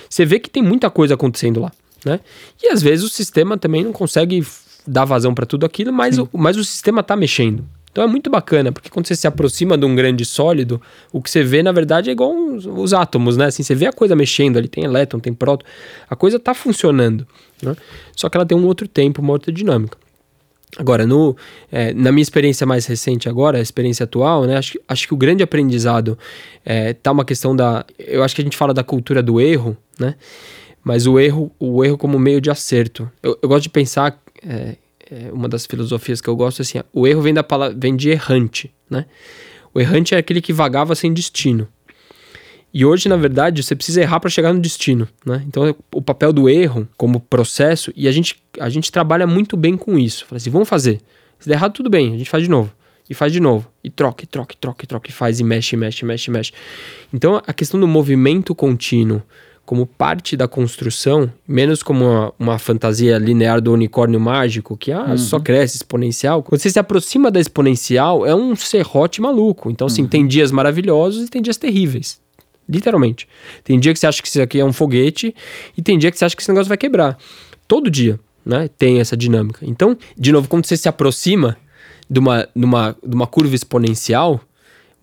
você vê que tem muita coisa acontecendo lá. Né? E às vezes o sistema também não consegue dar vazão para tudo aquilo, mas o, mas o sistema está mexendo. Então é muito bacana, porque quando você se aproxima de um grande sólido, o que você vê, na verdade, é igual os, os átomos, né? Assim, você vê a coisa mexendo ali, tem elétron, tem próton, a coisa está funcionando, né? Só que ela tem um outro tempo, uma outra dinâmica. Agora, no, é, na minha experiência mais recente agora, a experiência atual, né, acho, acho que o grande aprendizado é, tá uma questão da... Eu acho que a gente fala da cultura do erro, né? Mas o erro, o erro como meio de acerto. Eu, eu gosto de pensar é, é, uma das filosofias que eu gosto é assim: o erro vem da palavra, vem de errante, né? O errante é aquele que vagava sem destino. E hoje, na verdade, você precisa errar para chegar no destino, né? Então, o papel do erro como processo, e a gente, a gente trabalha muito bem com isso. Fala assim, vamos fazer. Se der errado, tudo bem, a gente faz de novo. E faz de novo. E troca, e troca, e troca, e troca, e faz, e mexe, mexe, mexe, mexe. Então, a questão do movimento contínuo como parte da construção, menos como uma, uma, fantasia linear do unicórnio mágico, que ah, uhum. só cresce exponencial. Quando você se aproxima da exponencial, é um serrote maluco. Então, assim, uhum. tem dias maravilhosos e tem dias terríveis. Literalmente. Tem dia que você acha que isso aqui é um foguete e tem dia que você acha que esse negócio vai quebrar. Todo dia, né? Tem essa dinâmica. Então, de novo, quando você se aproxima de uma, de uma, de uma curva exponencial,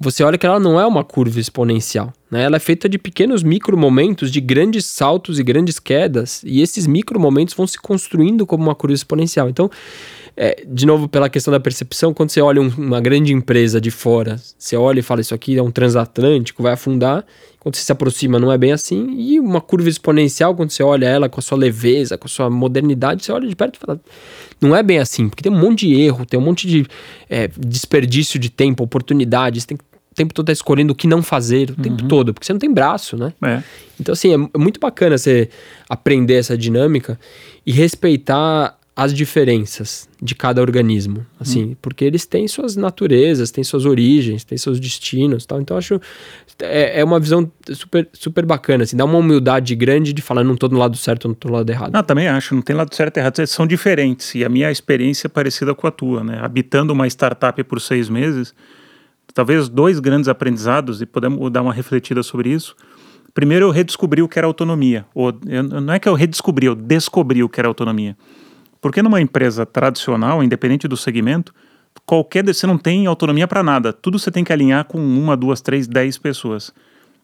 você olha que ela não é uma curva exponencial. Né? Ela é feita de pequenos micro momentos, de grandes saltos e grandes quedas, e esses micro momentos vão se construindo como uma curva exponencial. Então, é, de novo, pela questão da percepção, quando você olha um, uma grande empresa de fora, você olha e fala: Isso aqui é um transatlântico, vai afundar. Quando você se aproxima, não é bem assim. E uma curva exponencial, quando você olha ela com a sua leveza, com a sua modernidade, você olha de perto e fala: Não é bem assim, porque tem um monte de erro, tem um monte de é, desperdício de tempo, oportunidades, tem que o tempo todo tá escolhendo o que não fazer, o uhum. tempo todo, porque você não tem braço, né? É. Então, assim, é, é muito bacana você aprender essa dinâmica e respeitar as diferenças de cada organismo, assim, hum. porque eles têm suas naturezas, têm suas origens, têm seus destinos, tal. Então acho é, é uma visão super super bacana, assim, dá uma humildade grande de falar não tô no lado certo, não tô no lado errado. Não, também acho, não tem lado certo e errado, são diferentes e a minha experiência é parecida com a tua, né? Habitando uma startup por seis meses, talvez dois grandes aprendizados e podemos dar uma refletida sobre isso. Primeiro, eu redescobri o que era autonomia. Ou, eu, não é que eu redescobri, eu descobri o que era autonomia. Porque numa empresa tradicional, independente do segmento, qualquer você não tem autonomia para nada. Tudo você tem que alinhar com uma, duas, três, dez pessoas.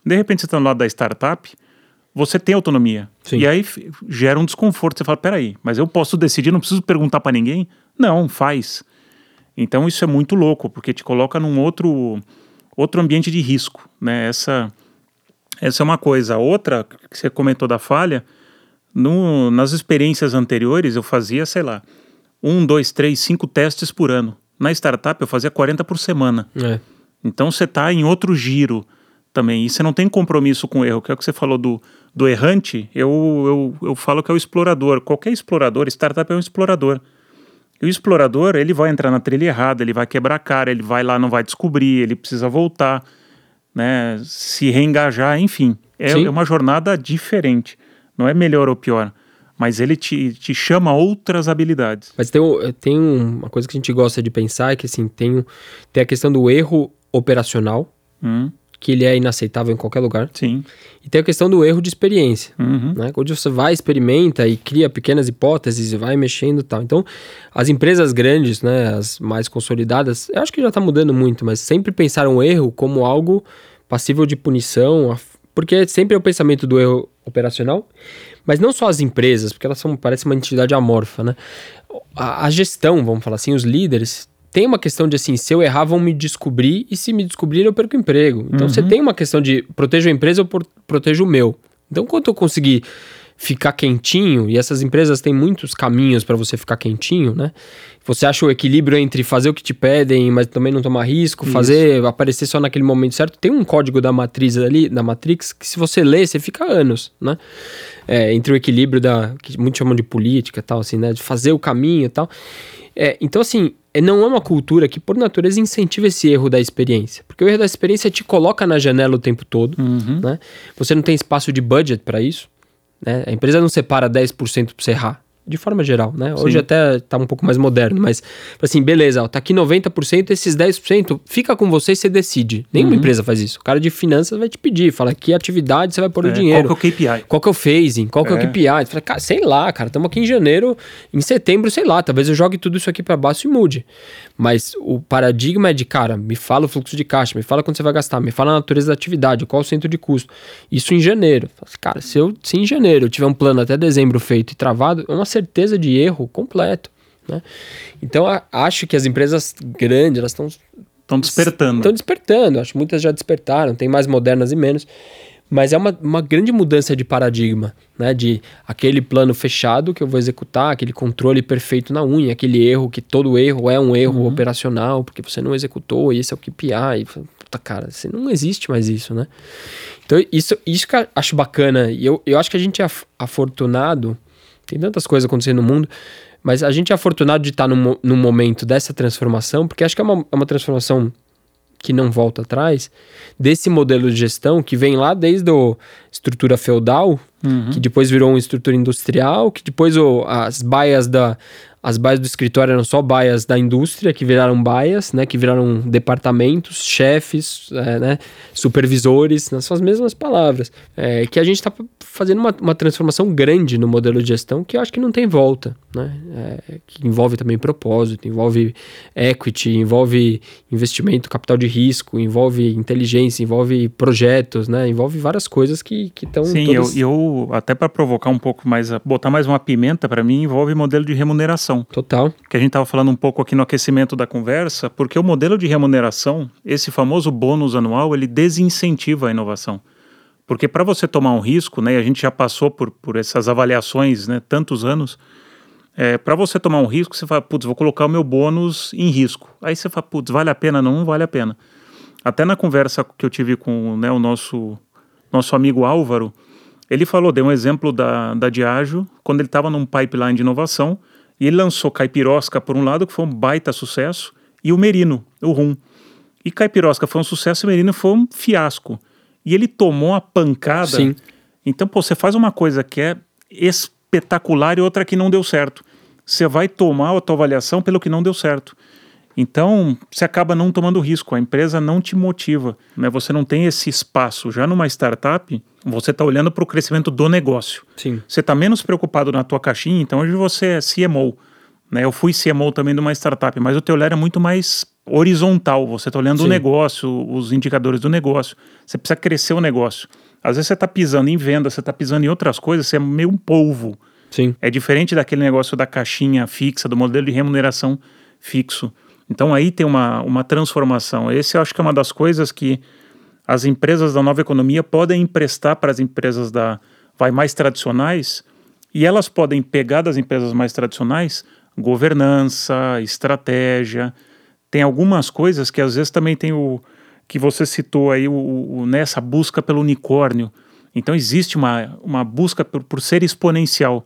De repente você está no lado da startup, você tem autonomia. Sim. E aí gera um desconforto. Você fala, peraí, mas eu posso decidir, não preciso perguntar para ninguém? Não, faz. Então isso é muito louco, porque te coloca num outro, outro ambiente de risco. Né? Essa, essa é uma coisa. A outra que você comentou da falha no, nas experiências anteriores, eu fazia, sei lá, um, dois, três, cinco testes por ano. Na startup, eu fazia 40 por semana. É. Então, você está em outro giro também. E você não tem compromisso com o erro, que é o que você falou do, do errante. Eu, eu, eu falo que é o explorador. Qualquer explorador, startup é um explorador. E o explorador, ele vai entrar na trilha errada, ele vai quebrar a cara, ele vai lá, não vai descobrir, ele precisa voltar, né, se reengajar, enfim. É, é uma jornada diferente. Não é melhor ou pior, mas ele te, te chama outras habilidades. Mas tem, tem uma coisa que a gente gosta de pensar, é que assim, tem, tem a questão do erro operacional, hum. Que ele é inaceitável em qualquer lugar. Sim. E tem a questão do erro de experiência, uhum. né? Onde você vai, experimenta e cria pequenas hipóteses e vai mexendo e tal. Então, as empresas grandes, né, as mais consolidadas, eu acho que já está mudando muito, mas sempre pensaram o erro como algo passível de punição, porque sempre é o pensamento do erro operacional, mas não só as empresas, porque elas são, parece uma entidade amorfa, né? A, a gestão, vamos falar assim, os líderes tem uma questão de assim, se eu errar, vão me descobrir, e se me descobrir, eu perco o emprego. Então uhum. você tem uma questão de protejo a empresa, eu protejo o meu. Então, quando eu conseguir ficar quentinho, e essas empresas têm muitos caminhos para você ficar quentinho, né? Você acha o equilíbrio entre fazer o que te pedem, mas também não tomar risco, Isso. fazer aparecer só naquele momento certo. Tem um código da matriz ali, da Matrix, que se você ler, você fica anos, né? É, entre o equilíbrio da que muitos chamam de política, tal, assim, né? De fazer o caminho e tal. É, então, assim, não é uma cultura que, por natureza, incentiva esse erro da experiência. Porque o erro da experiência te coloca na janela o tempo todo, uhum. né? Você não tem espaço de budget para isso. Né? A empresa não separa 10% para você errar de forma geral, né? Hoje Sim. até tá um pouco mais moderno, mas assim, beleza, ó, tá aqui 90%, esses 10% fica com você e você decide. Nenhuma uhum. empresa faz isso. O cara de finanças vai te pedir, fala que atividade você vai pôr é, o dinheiro. Qual que é o KPI? Qual que é o phasing? Qual que é, é o KPI? Você fala, cara, sei lá, cara, estamos aqui em janeiro, em setembro, sei lá, talvez eu jogue tudo isso aqui para baixo e mude. Mas o paradigma é de, cara, me fala o fluxo de caixa, me fala quanto você vai gastar, me fala a natureza da atividade, qual o centro de custo. Isso em janeiro. Cara, se eu se em janeiro eu tiver um plano até dezembro feito e travado, é uma certeza de erro completo. Né? Então, a, acho que as empresas grandes, elas estão... Estão despertando. Estão despertando. Acho que muitas já despertaram. Tem mais modernas e menos. Mas é uma, uma grande mudança de paradigma, né? De aquele plano fechado que eu vou executar, aquele controle perfeito na unha, aquele erro que todo erro é um erro uhum. operacional, porque você não executou, e esse é o KPI, volta, cara. Você não existe mais isso, né? Então, isso, isso que eu acho bacana. E eu, eu acho que a gente é afortunado. Tem tantas coisas acontecendo no mundo. Mas a gente é afortunado de estar num, num momento dessa transformação, porque acho que é uma, é uma transformação que não volta atrás, desse modelo de gestão que vem lá desde a estrutura feudal, uhum. que depois virou uma estrutura industrial, que depois o, as baias da, as baias do escritório eram só baias da indústria, que viraram baias, né? Que viraram departamentos, chefes, é, né? Supervisores, nas suas mesmas palavras. É, que a gente está fazendo uma, uma, transformação grande no modelo de gestão que eu acho que não tem volta, né? É, que envolve também propósito, envolve equity, envolve investimento, capital de risco, envolve inteligência, envolve projetos, né? Envolve várias coisas que estão. Sim, todas... eu, eu até para provocar um pouco mais, botar mais uma pimenta para mim, envolve modelo de remuneração. Total. Que a gente estava falando um pouco aqui no aquecimento da conversa, porque o modelo de remuneração, esse famoso bônus anual, ele desincentiva a inovação. Porque para você tomar um risco, né, e a gente já passou por, por essas avaliações, né, tantos anos, é, para você tomar um risco, você fala, putz, vou colocar o meu bônus em risco. Aí você fala, putz, vale a pena? Não, não vale a pena. Até na conversa que eu tive com né, o nosso, nosso amigo Álvaro, ele falou, deu um exemplo da, da Diageo, quando ele estava num pipeline de inovação, e ele lançou Caipirosca por um lado, que foi um baita sucesso, e o Merino, o Rum. E Caipirosca foi um sucesso e o Merino foi um fiasco. E ele tomou a pancada. Sim. Então, pô, você faz uma coisa que é espetacular e outra que não deu certo. Você vai tomar a tua avaliação pelo que não deu certo. Então, você acaba não tomando risco, a empresa não te motiva, né? Você não tem esse espaço. Já numa startup, você está olhando para o crescimento do negócio. Sim. Você está menos preocupado na tua caixinha, então hoje você é CMO. Né? Eu fui CMO também de uma startup, mas o teu olhar é muito mais horizontal. Você está olhando Sim. o negócio, os indicadores do negócio. Você precisa crescer o negócio. Às vezes você está pisando em venda, você está pisando em outras coisas, você é meio um polvo. Sim. É diferente daquele negócio da caixinha fixa, do modelo de remuneração fixo. Então aí tem uma, uma transformação. Esse eu acho que é uma das coisas que as empresas da nova economia podem emprestar para as empresas da vai mais tradicionais e elas podem pegar das empresas mais tradicionais governança, estratégia. Tem algumas coisas que às vezes também tem o que você citou aí, o, o nessa busca pelo unicórnio. Então existe uma, uma busca por, por ser exponencial.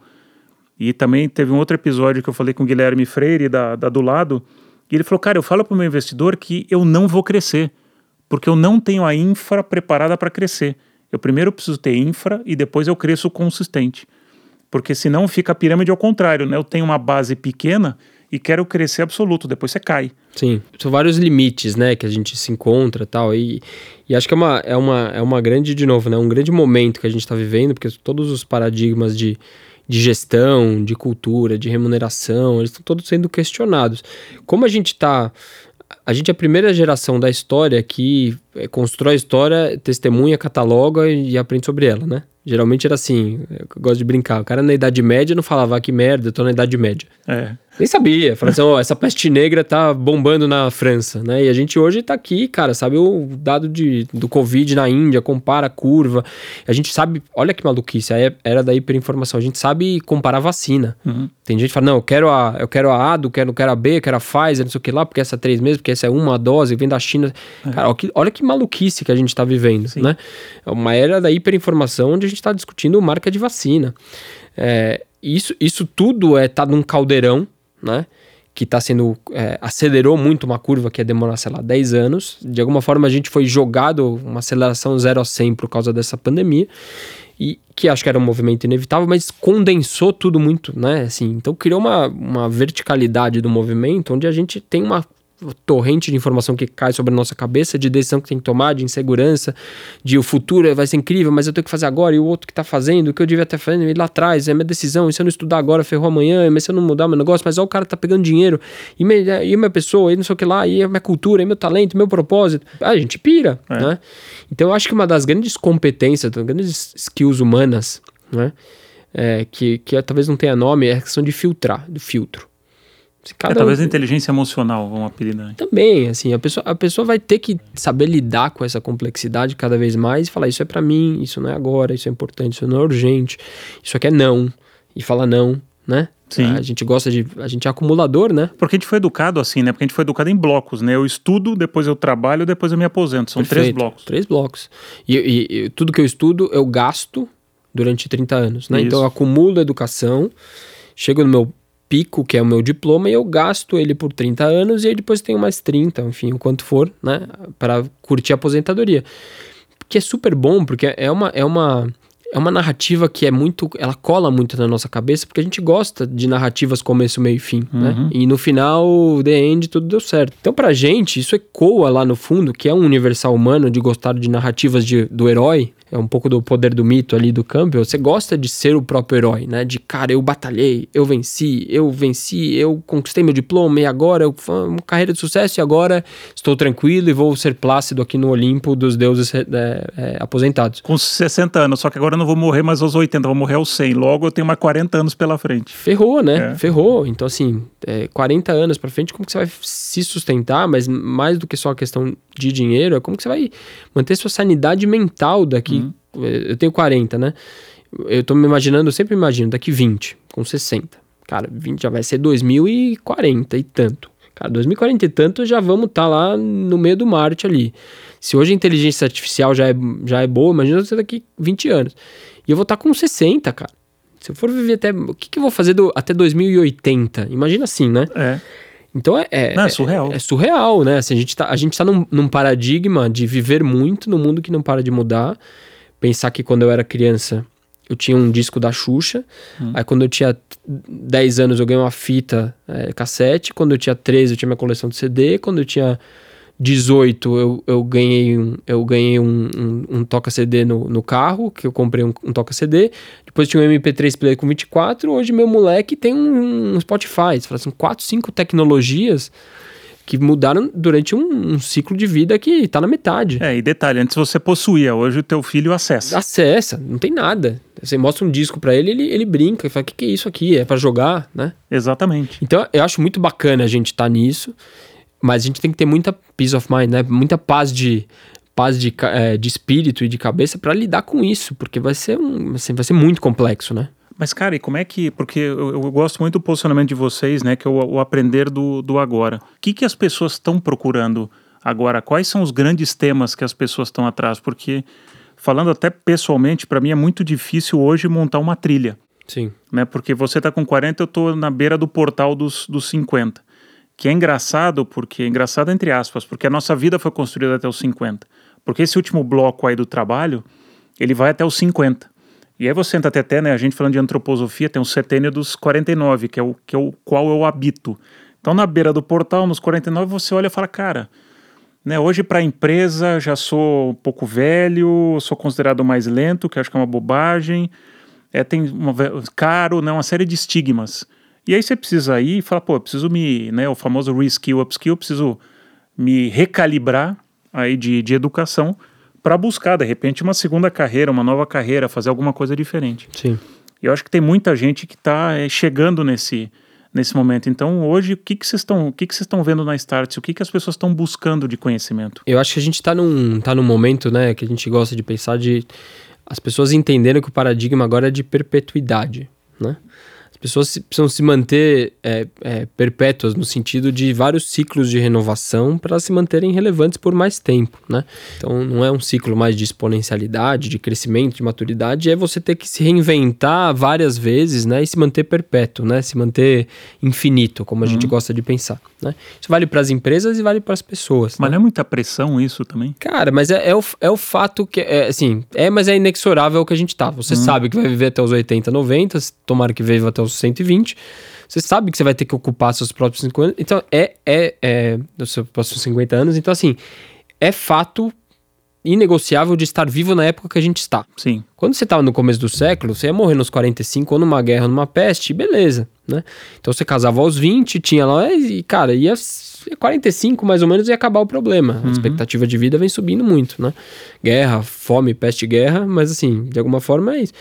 E também teve um outro episódio que eu falei com o Guilherme Freire, da, da do lado, e ele falou: Cara, eu falo para o meu investidor que eu não vou crescer, porque eu não tenho a infra preparada para crescer. Eu primeiro preciso ter infra e depois eu cresço consistente. Porque senão fica a pirâmide ao contrário, né? Eu tenho uma base pequena e quero crescer absoluto, depois você cai. Sim, são vários limites, né, que a gente se encontra tal, e, e acho que é uma, é, uma, é uma grande, de novo, né, um grande momento que a gente está vivendo, porque todos os paradigmas de de gestão, de cultura, de remuneração, eles estão todos sendo questionados. Como a gente está. A gente é a primeira geração da história que é, constrói a história, testemunha, cataloga e aprende sobre ela, né? Geralmente era assim, eu gosto de brincar. O cara na Idade Média não falava ah, que merda, eu tô na Idade Média. É. Nem sabia. Falava assim, ó, oh, essa peste negra tá bombando na França, né? E a gente hoje tá aqui, cara, sabe o dado de, do Covid na Índia, compara a curva. A gente sabe, olha que maluquice, a era da hiperinformação. A gente sabe comparar vacina. Uhum. Tem gente que fala, não, eu quero a, eu quero a A, do, quero, quero a B, quero a Pfizer, não sei o que lá, porque essa é três meses, porque essa é uma dose, vem da China. É. Cara, olha que, olha que maluquice que a gente tá vivendo, Sim. né? É uma era da hiperinformação onde a gente está discutindo marca de vacina. É, isso, isso tudo é tá num caldeirão, né? Que está sendo. É, acelerou muito uma curva que ia demorar, sei lá, 10 anos. De alguma forma a gente foi jogado uma aceleração 0 a 100 por causa dessa pandemia. E que acho que era um movimento inevitável, mas condensou tudo muito, né? Assim, então criou uma, uma verticalidade do movimento onde a gente tem uma torrente de informação que cai sobre a nossa cabeça, de decisão que tem que tomar, de insegurança, de o futuro vai ser incrível, mas eu tenho que fazer agora, e o outro que tá fazendo, o que eu devia estar fazendo lá atrás, é minha decisão, e se eu não estudar agora, ferrou amanhã, mas se eu não mudar meu negócio, mas ó, o cara tá pegando dinheiro, e, minha, e minha pessoa, e não sei o que lá, e a minha cultura, e meu talento, meu propósito, a gente pira, é. né? Então eu acho que uma das grandes competências, das grandes skills humanas, né? É, que, que talvez não tenha nome, é a questão de filtrar, do filtro. É, talvez a inteligência emocional, vamos apelidar. Também, assim, a pessoa, a pessoa vai ter que saber lidar com essa complexidade cada vez mais e falar: isso é para mim, isso não é agora, isso é importante, isso não é urgente, isso aqui é não, e falar não, né? Sim. A gente gosta de. A gente é acumulador, né? Porque a gente foi educado assim, né? Porque a gente foi educado em blocos, né? Eu estudo, depois eu trabalho, depois eu me aposento. São Perfeito. três blocos. Três blocos. E, e- e tudo que eu estudo, eu gasto durante 30 anos, né? Isso. Então eu acumulo educação, chego no meu pico, que é o meu diploma, e eu gasto ele por 30 anos, e aí depois tenho mais 30, enfim, o quanto for, né? Para curtir a aposentadoria. Que é super bom, porque é uma. É uma é uma narrativa que é muito. Ela cola muito na nossa cabeça, porque a gente gosta de narrativas começo, meio e fim, né? E no final, the end, tudo deu certo. Então, pra gente, isso ecoa lá no fundo, que é um universal humano de gostar de narrativas de, do herói. É um pouco do poder do mito ali do Campbell. Você gosta de ser o próprio herói, né? De cara, eu batalhei, eu venci, eu venci, eu conquistei meu diploma e agora eu uma carreira de sucesso e agora estou tranquilo e vou ser plácido aqui no Olimpo dos deuses é, é, aposentados. Com 60 anos, só que agora eu não vou morrer mais aos 80, eu vou morrer aos 100. Logo eu tenho mais 40 anos pela frente. Ferrou, né? É. Ferrou. Então, assim, é, 40 anos pra frente, como que você vai se sustentar? Mas mais do que só a questão de dinheiro, é como que você vai manter sua sanidade mental daqui. Eu tenho 40, né? Eu tô me imaginando, eu sempre imagino, daqui 20, com 60. Cara, 20 já vai ser 2040 e tanto. Cara, 2040 e tanto já vamos estar lá no meio do Marte ali. Se hoje a inteligência artificial já é, já é boa, imagina você daqui 20 anos. E eu vou estar com 60, cara. Se eu for viver até. O que, que eu vou fazer do- até 2080? Imagina assim, né? É. Então é. é Não, é surreal. É, surreal, né? Assim, a gente tá, a gente tá num, num paradigma de viver muito no mundo que não para de mudar. Pensar que quando eu era criança eu tinha um disco da Xuxa. Aí quando eu tinha 10 anos eu ganhei uma fita é, cassete. Quando eu tinha 13 eu tinha minha coleção de CD. Quando eu tinha 18 eu, eu ganhei um, eu ganhei um, um, um toca-CD no, no carro, que eu comprei um, um toca-CD. Depois tinha um MP3 player com 24. Hoje meu moleque tem um, um Spotify. São 4, 5 tecnologias que mudaram durante um, um ciclo de vida que tá na metade. É, e detalhe, antes você possuía, hoje o teu filho acessa. Acessa, não tem nada. Você mostra um disco pra ele, ele, ele brinca e fala: o que, que é isso aqui? É pra jogar, né? Exatamente. Então eu acho muito bacana a gente estar nisso, mas a gente tem que ter muita peace of mind, né? Muita paz de paz de, eh, de espírito e de cabeça pra lidar com isso, porque vai ser um, assim, vai ser muito complexo, né? Mas, cara, e como é que. Porque eu, eu gosto muito do posicionamento de vocês, né? Que é o, o aprender do, do agora. O que, que as pessoas estão procurando agora? Quais são os grandes temas que as pessoas estão atrás? Porque, falando até pessoalmente, para mim é muito difícil hoje montar uma trilha. Sim. né? Porque você tá com 40, eu tô na beira do portal dos, dos 50. Que é engraçado, porque engraçado entre aspas, porque a nossa vida foi construída até os 50. Porque esse último bloco aí do trabalho, ele vai até os 50. E aí você entra até, né, a gente falando de antroposofia, tem o setênio dos 49, que é o, que é o qual eu habito. Então, na beira do portal, nos 49, você olha e fala, cara, né, hoje para a empresa já sou um pouco velho, sou considerado mais lento, que acho que é uma bobagem, é, tem uma, caro, né, uma série de estigmas. E aí você precisa ir e falar, pô, eu preciso me, né, o famoso reskill, upskill, preciso me recalibrar aí de, de educação para buscar, de repente, uma segunda carreira, uma nova carreira, fazer alguma coisa diferente. Sim. E eu acho que tem muita gente que está chegando nesse, nesse momento. Então, hoje, o que que vocês que estão vendo na Starts? O que que as pessoas estão buscando de conhecimento? Eu acho que a gente tá num, tá num momento, né, que a gente gosta de pensar de as pessoas entenderam que o paradigma agora é de perpetuidade, né? As pessoas se- precisam se manter é, é, perpétuas no sentido de vários ciclos de renovação para se manterem relevantes por mais tempo, né? Então não é um ciclo mais de exponencialidade, de crescimento, de maturidade, é você ter que se reinventar várias vezes, né? E se manter perpétuo, né? Se manter infinito, como a gente gosta de pensar, né? Isso vale para as empresas e vale para as pessoas. Mas né? não é muita pressão isso também? Cara, mas é, é, o, é o fato que, é, assim, é, mas é inexorável o que a gente tá. Você sabe que vai viver até os 80, 90, tomara que viva até os 120. Você sabe que você vai ter que ocupar seus próprios 50 Então, é, é, é os seus próximos 50 anos. Então, assim, é fato inegociável de estar vivo na época que a gente está. Sim. Quando você estava no começo do século, você ia morrer nos 45 ou numa guerra, numa peste, beleza, né? Então você casava aos 20, tinha lá e, cara, ia 45 mais ou menos ia acabar o problema. A expectativa de vida vem subindo muito, né? Guerra, fome, peste, guerra, mas assim, de alguma forma é isso.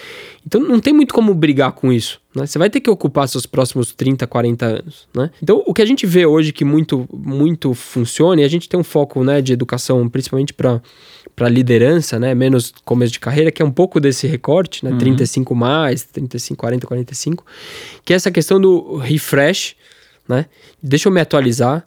Então não tem muito como brigar com isso, né? Você vai ter que ocupar seus próximos 30, 40 anos, né? Então o que a gente vê hoje que muito muito funciona, e a gente tem um foco, né, de educação principalmente para para liderança, né, menos começo de carreira, que é um pouco esse recorte, né? Uhum. 35 mais, 35, 40, 45, que é essa questão do refresh, né? Deixa eu me atualizar,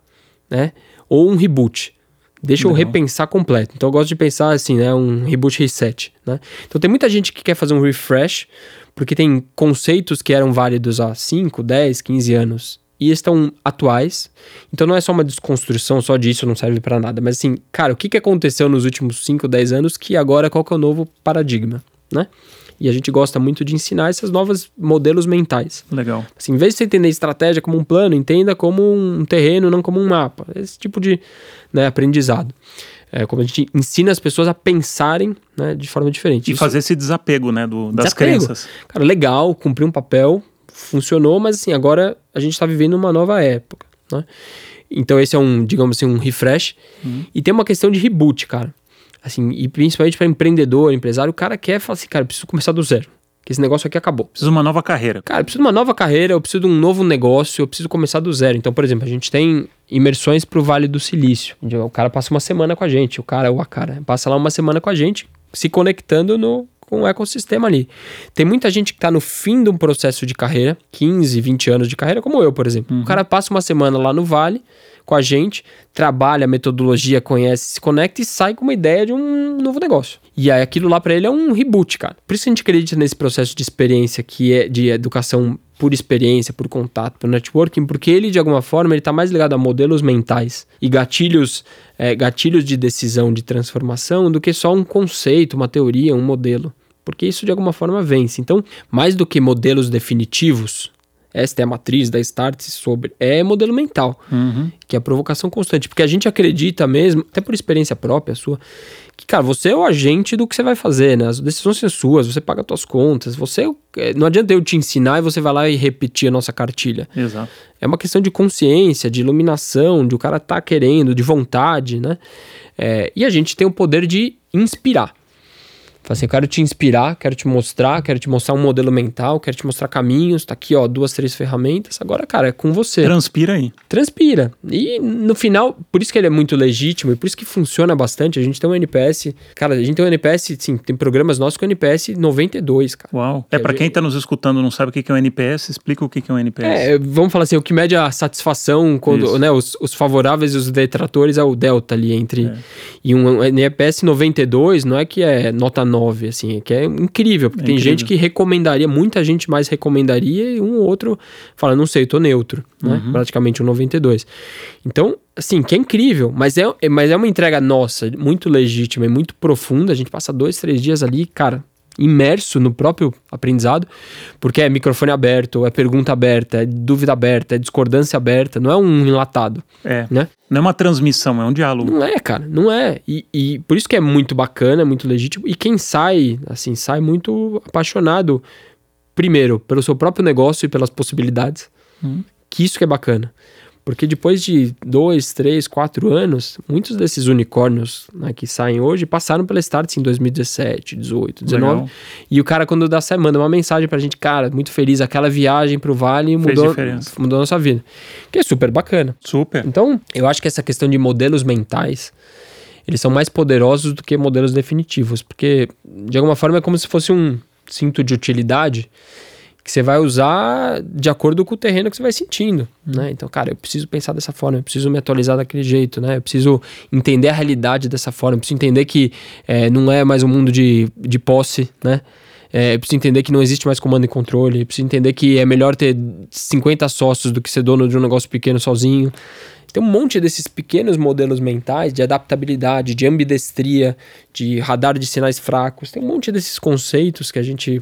né? Ou um reboot. Deixa eu repensar completo. Então eu gosto de pensar assim, né? Um reboot reset, né? Então tem muita gente que quer fazer um refresh porque tem conceitos que eram válidos há 5, 10, 15 anos e estão atuais. Então não é só uma desconstrução, só disso não serve para nada. Mas assim, cara, o que, que aconteceu nos últimos 5, 10 anos que agora qual que é o novo paradigma, né? E a gente gosta muito de ensinar esses novos modelos mentais. Legal. Assim, em vez de você entender estratégia como um plano, entenda como um terreno, não como um mapa. Esse tipo de né, aprendizado. É, como a gente ensina as pessoas a pensarem né, de forma diferente. E Isso... fazer esse desapego, né, do, das desapego. crenças. Cara, legal, cumprir um papel, funcionou, mas assim, agora a gente está vivendo uma nova época, né? Então esse é um, digamos assim, um refresh. Uhum. E tem uma questão de reboot, cara. Assim, e principalmente para empreendedor, empresário, o cara quer falar assim, cara, eu preciso começar do zero. Que esse negócio aqui acabou. Preciso de uma nova carreira. Cara, eu preciso de uma nova carreira, eu preciso de um novo negócio, eu preciso começar do zero. Então, por exemplo, a gente tem imersões para o Vale do Silício. O cara passa uma semana com a gente, o cara ou a cara passa lá uma semana com a gente, se conectando no, com o ecossistema ali. Tem muita gente que está no fim de um processo de carreira, 15, 20 anos de carreira, como eu, por exemplo. Uhum. O cara passa uma semana lá no Vale, com a gente, trabalha a metodologia, conhece, se conecta e sai com uma ideia de um novo negócio. E aí aquilo lá para ele é um reboot, cara. Por isso a gente acredita nesse processo de experiência que é de educação por experiência, por contato, por networking, porque ele de alguma forma ele está mais ligado a modelos mentais e gatilhos, é, gatilhos de decisão, de transformação, do que só um conceito, uma teoria, um modelo. Porque isso de alguma forma vence. Então, mais do que modelos definitivos, esta é a matriz da Start sobre. É modelo mental, uhum. que é a provocação constante. Porque a gente acredita mesmo, até por experiência própria sua, que, cara, você é o agente do que você vai fazer, né? As decisões são suas, você paga as suas contas. Você. É, não adianta eu te ensinar e você vai lá e repetir a nossa cartilha. Exato. É uma questão de consciência, de iluminação, de o cara tá querendo, de vontade, né? É, e a gente tem o poder de inspirar. Fala assim, eu quero te inspirar, quero te mostrar, quero te mostrar um modelo mental, quero te mostrar caminhos, tá aqui, ó, duas, três ferramentas. Agora, cara, é com você. Transpira aí. Transpira. E no final, por isso que ele é muito legítimo e por isso que funciona bastante. A gente tem um NPS, cara, a gente tem um NPS, sim, tem programas nossos com NPS 92, cara. Uau. É, para gente... quem tá nos escutando não sabe o que é um NPS, explica o que é um NPS. É, vamos falar assim, o que mede a satisfação quando, isso. né, os, os, favoráveis e os detratores é o delta ali entre. É. E um NPS 92 não é que é nota 9, assim, que é incrível, porque é tem incrível. gente que recomendaria, muita gente mais recomendaria e um ou outro fala, não sei, tô neutro, né? Uhum. Praticamente um 92. Então, assim, que é incrível, mas é, mas é uma entrega nossa, muito legítima e muito profunda. A gente passa dois, três dias ali, cara, imerso no próprio aprendizado, porque é microfone aberto, é pergunta aberta, é dúvida aberta, é discordância aberta, não é um enlatado. É. Né? Não é uma transmissão, é um diálogo. Não é, cara, não é. E, e por isso que é muito bacana, é muito legítimo. E quem sai, assim, sai muito apaixonado, primeiro, pelo seu próprio negócio e pelas possibilidades. Hum. Que isso que é bacana. Porque depois de dois, três, quatro anos, muitos desses unicórnios né, que saem hoje passaram pela Starts em 2017, 18, 19. Legal. E o cara, quando dá semana, manda uma mensagem pra gente, cara, muito feliz, aquela viagem pro Vale mudou, mudou a nossa vida. Que é super bacana. Super. Então, eu acho que essa questão de modelos mentais, eles são mais poderosos do que modelos definitivos. Porque, de alguma forma, é como se fosse um cinto de utilidade que você vai usar de acordo com o terreno que você vai sentindo, né? Então, cara, eu preciso pensar dessa forma, eu preciso me atualizar daquele jeito, né? Eu preciso entender a realidade dessa forma, eu preciso entender que é, não é mais um mundo de, de posse, né? É, eu preciso entender que não existe mais comando e controle, eu preciso entender que é melhor ter 50 sócios do que ser dono de um negócio pequeno sozinho. Tem um monte desses pequenos modelos mentais de adaptabilidade, de ambidestria, de radar de sinais fracos. Tem um monte desses conceitos que a gente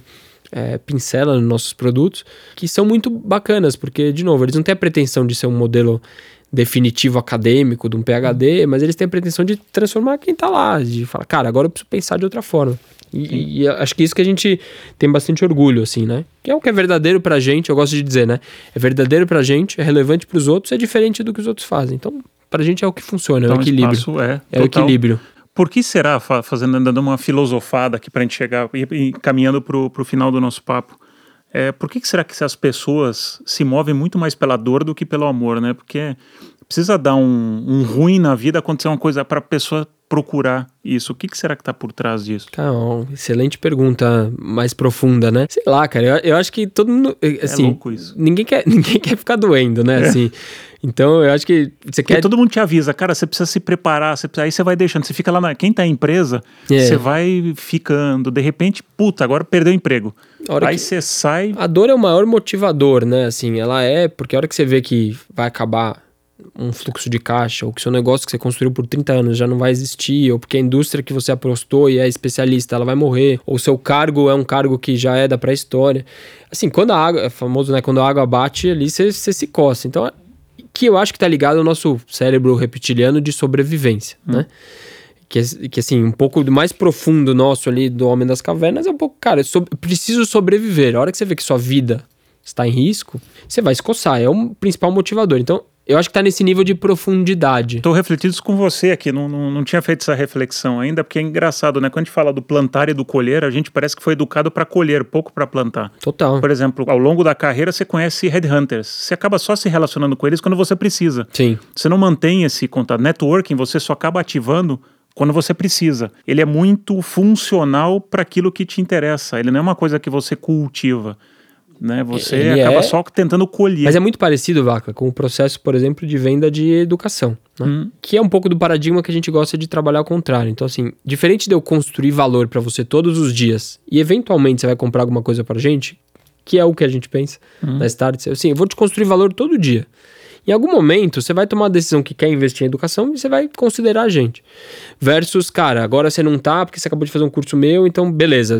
é, pincela nos nossos produtos, que são muito bacanas, porque, de novo, eles não têm a pretensão de ser um modelo definitivo acadêmico, de um PhD, mas eles têm a pretensão de transformar quem está lá, de falar, cara, agora eu preciso pensar de outra forma. E, e, acho que isso que a gente tem bastante orgulho, assim, né? Que é o que é verdadeiro pra gente, eu gosto de dizer, né? É verdadeiro pra gente, é relevante pros outros, é diferente do que os outros fazem. Então, pra gente é o que funciona, então, é o então, equilíbrio. É, é o equilíbrio. Por que será, fazendo dando uma filosofada aqui para a gente chegar e caminhando para o final do nosso papo, é, por que, que será que as pessoas se movem muito mais pela dor do que pelo amor, né? Porque precisa dar um, um ruim na vida, acontecer uma coisa para a pessoa procurar isso? O que, que será que está por trás disso? Cara, excelente pergunta, mais profunda, né? Sei lá, cara, eu, eu acho que todo mundo. Eh, é assim, é louco isso. Ninguém quer, ninguém quer ficar doendo, né? É. Assim. Então, eu acho que você Porque quer. todo mundo te avisa, cara, você precisa se preparar, você precisa... aí você vai deixando, você fica lá na. Quem tá em empresa, é. você vai ficando, de repente, puta, agora perdeu o emprego. Aí você sai. A dor é o maior motivador, né? Assim, ela é, porque a hora que você vê que vai acabar um fluxo de caixa, ou que seu negócio que você construiu por 30 anos já não vai existir, ou porque a indústria que você apostou e é especialista, ela vai morrer, ou seu cargo é um cargo que já é da pré-história. Assim, quando a água, é famoso, né? Quando a água bate ali, você, você se coça. Então, que eu acho que tá ligado ao nosso cérebro reptiliano de sobrevivência, hum. né? Que, que assim, um pouco do mais profundo nosso ali do Homem das Cavernas é um pouco, cara, so, preciso sobreviver. A hora que você vê que sua vida está em risco, você vai se coçar, é o principal motivador. Então, eu acho que tá nesse nível de profundidade. Estou refletindo isso com você aqui, não, não, não, tinha feito essa reflexão ainda, porque é engraçado, né? Quando a gente fala do plantar e do colher, a gente parece que foi educado para colher, pouco para plantar. Total. Por exemplo, ao longo da carreira você conhece headhunters, você acaba só se relacionando com eles quando você precisa. Sim. Você não mantém esse contato. Networking você só acaba ativando quando você precisa. Ele é muito funcional para aquilo que te interessa. Ele não é uma coisa que você cultiva né? Você Ele acaba é... só tentando colher. Mas é muito parecido, Vaca, com o processo, por exemplo, de venda de educação, né? hum. que é um pouco do paradigma que a gente gosta de trabalhar ao contrário. Então, assim, diferente de eu construir valor para você todos os dias e eventualmente você vai comprar alguma coisa para gente, que é o que a gente pensa hum. na Start, assim, eu vou te construir valor todo dia. Em algum momento, você vai tomar a decisão que quer investir em educação e você vai considerar a gente. Versus, cara, agora você não tá porque você acabou de fazer um curso meu, então beleza,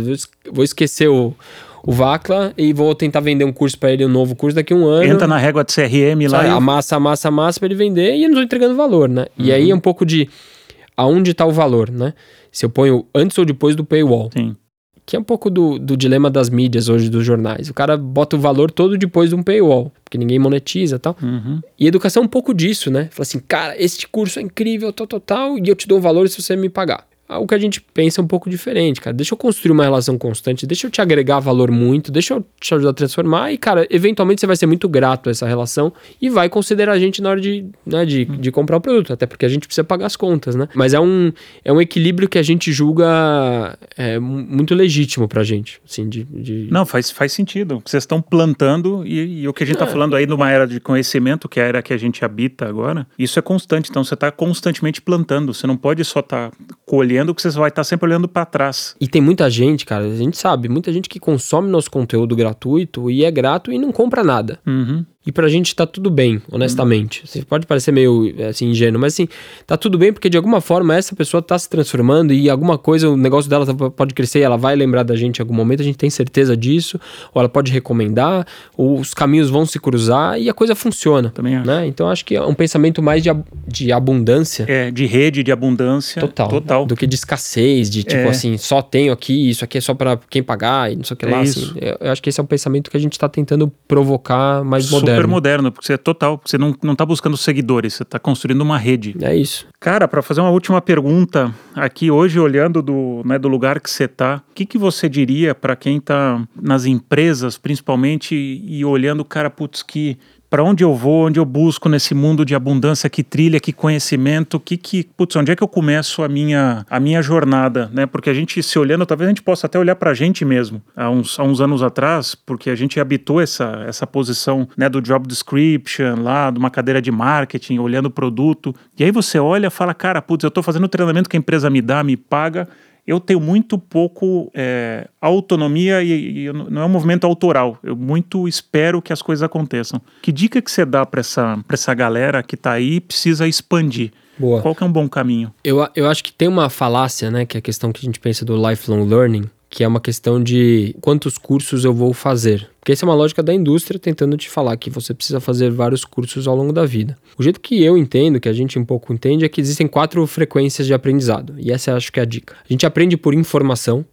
vou esquecer o, o Vacla e vou tentar vender um curso para ele, um novo curso daqui a um ano. Entra na régua de CRM lá. E... Amassa, amassa, amassa para ele vender e eu não estou entregando valor, né? Uhum. E aí é um pouco de aonde está o valor, né? Se eu ponho antes ou depois do paywall. Sim. Que é um pouco do, do dilema das mídias hoje, dos jornais. O cara bota o valor todo depois de um paywall, porque ninguém monetiza e tal. Uhum. E educação é um pouco disso, né? Fala assim, cara, este curso é incrível, tal, tal, tal, e eu te dou o valor se você me pagar o que a gente pensa é um pouco diferente, cara. Deixa eu construir uma relação constante, deixa eu te agregar valor muito, deixa eu te ajudar a transformar e, cara, eventualmente você vai ser muito grato a essa relação e vai considerar a gente na hora de, né, de, de comprar o produto, até porque a gente precisa pagar as contas, né? Mas é um, é um equilíbrio que a gente julga é, muito legítimo pra gente, assim, de... de... Não, faz, faz sentido. Vocês estão plantando e, e, o que a gente tá é. tá falando aí numa era de conhecimento, que é a era que a gente habita agora, isso é constante. Então, você tá constantemente plantando. Você não pode só estar tá colhendo entendo que você vai estar sempre olhando para trás. E tem muita gente, cara, a gente sabe, muita gente que consome nosso conteúdo gratuito e é grato e não compra nada. Uhum. E pra gente tá tudo bem, honestamente. Você pode parecer meio assim ingênuo, mas assim, tá tudo bem porque de alguma forma essa pessoa tá se transformando e alguma coisa, o negócio dela tá, pode crescer e ela vai lembrar da gente em algum momento, a gente tem certeza disso, ou ela pode recomendar, ou os caminhos vão se cruzar e a coisa funciona. Também acho. Né? Então acho que é um pensamento mais de, de abundância. É, de rede, de abundância. Total. Total. Do que de escassez, de tipo é. assim, só tenho aqui, isso aqui é só para quem pagar e não sei o que é lá. Isso. Assim. Eu, eu, acho que esse é um pensamento que a gente tá tentando provocar mais moderno. Super moderno, porque você é total, você não, não tá buscando seguidores, você tá construindo uma rede. É isso. Cara, para fazer uma última pergunta, aqui hoje, olhando do, né, do lugar que você tá, o que, que você diria para quem tá nas empresas, principalmente, e olhando, cara, putz, que para onde eu vou, onde eu busco nesse mundo de abundância, que trilha, que conhecimento, que que, putz, onde é que eu começo a minha a minha jornada, né? Porque a gente se olhando, talvez a gente possa até olhar para a gente mesmo, há uns, há uns anos atrás, porque a gente habitou essa essa posição, né, do job description lá, de uma cadeira de marketing, olhando o produto, e aí você olha, fala, cara, putz, eu estou fazendo o treinamento que a empresa me dá, me paga, eu tenho muito pouco é, autonomia e, e, não é um movimento autoral. Eu muito espero que as coisas aconteçam. Que dica que você dá para essa, essa galera que está aí e precisa expandir? Boa. Qual que é um bom caminho? Eu, eu acho que tem uma falácia, né, que é a questão que a gente pensa do lifelong learning, que é uma questão de quantos cursos eu vou fazer. Porque essa é uma lógica da indústria tentando te falar que você precisa fazer vários cursos ao longo da vida. O jeito que eu entendo, que a gente um pouco entende, é que existem quatro frequências de aprendizado. E essa acho que é a dica. A gente aprende por informação,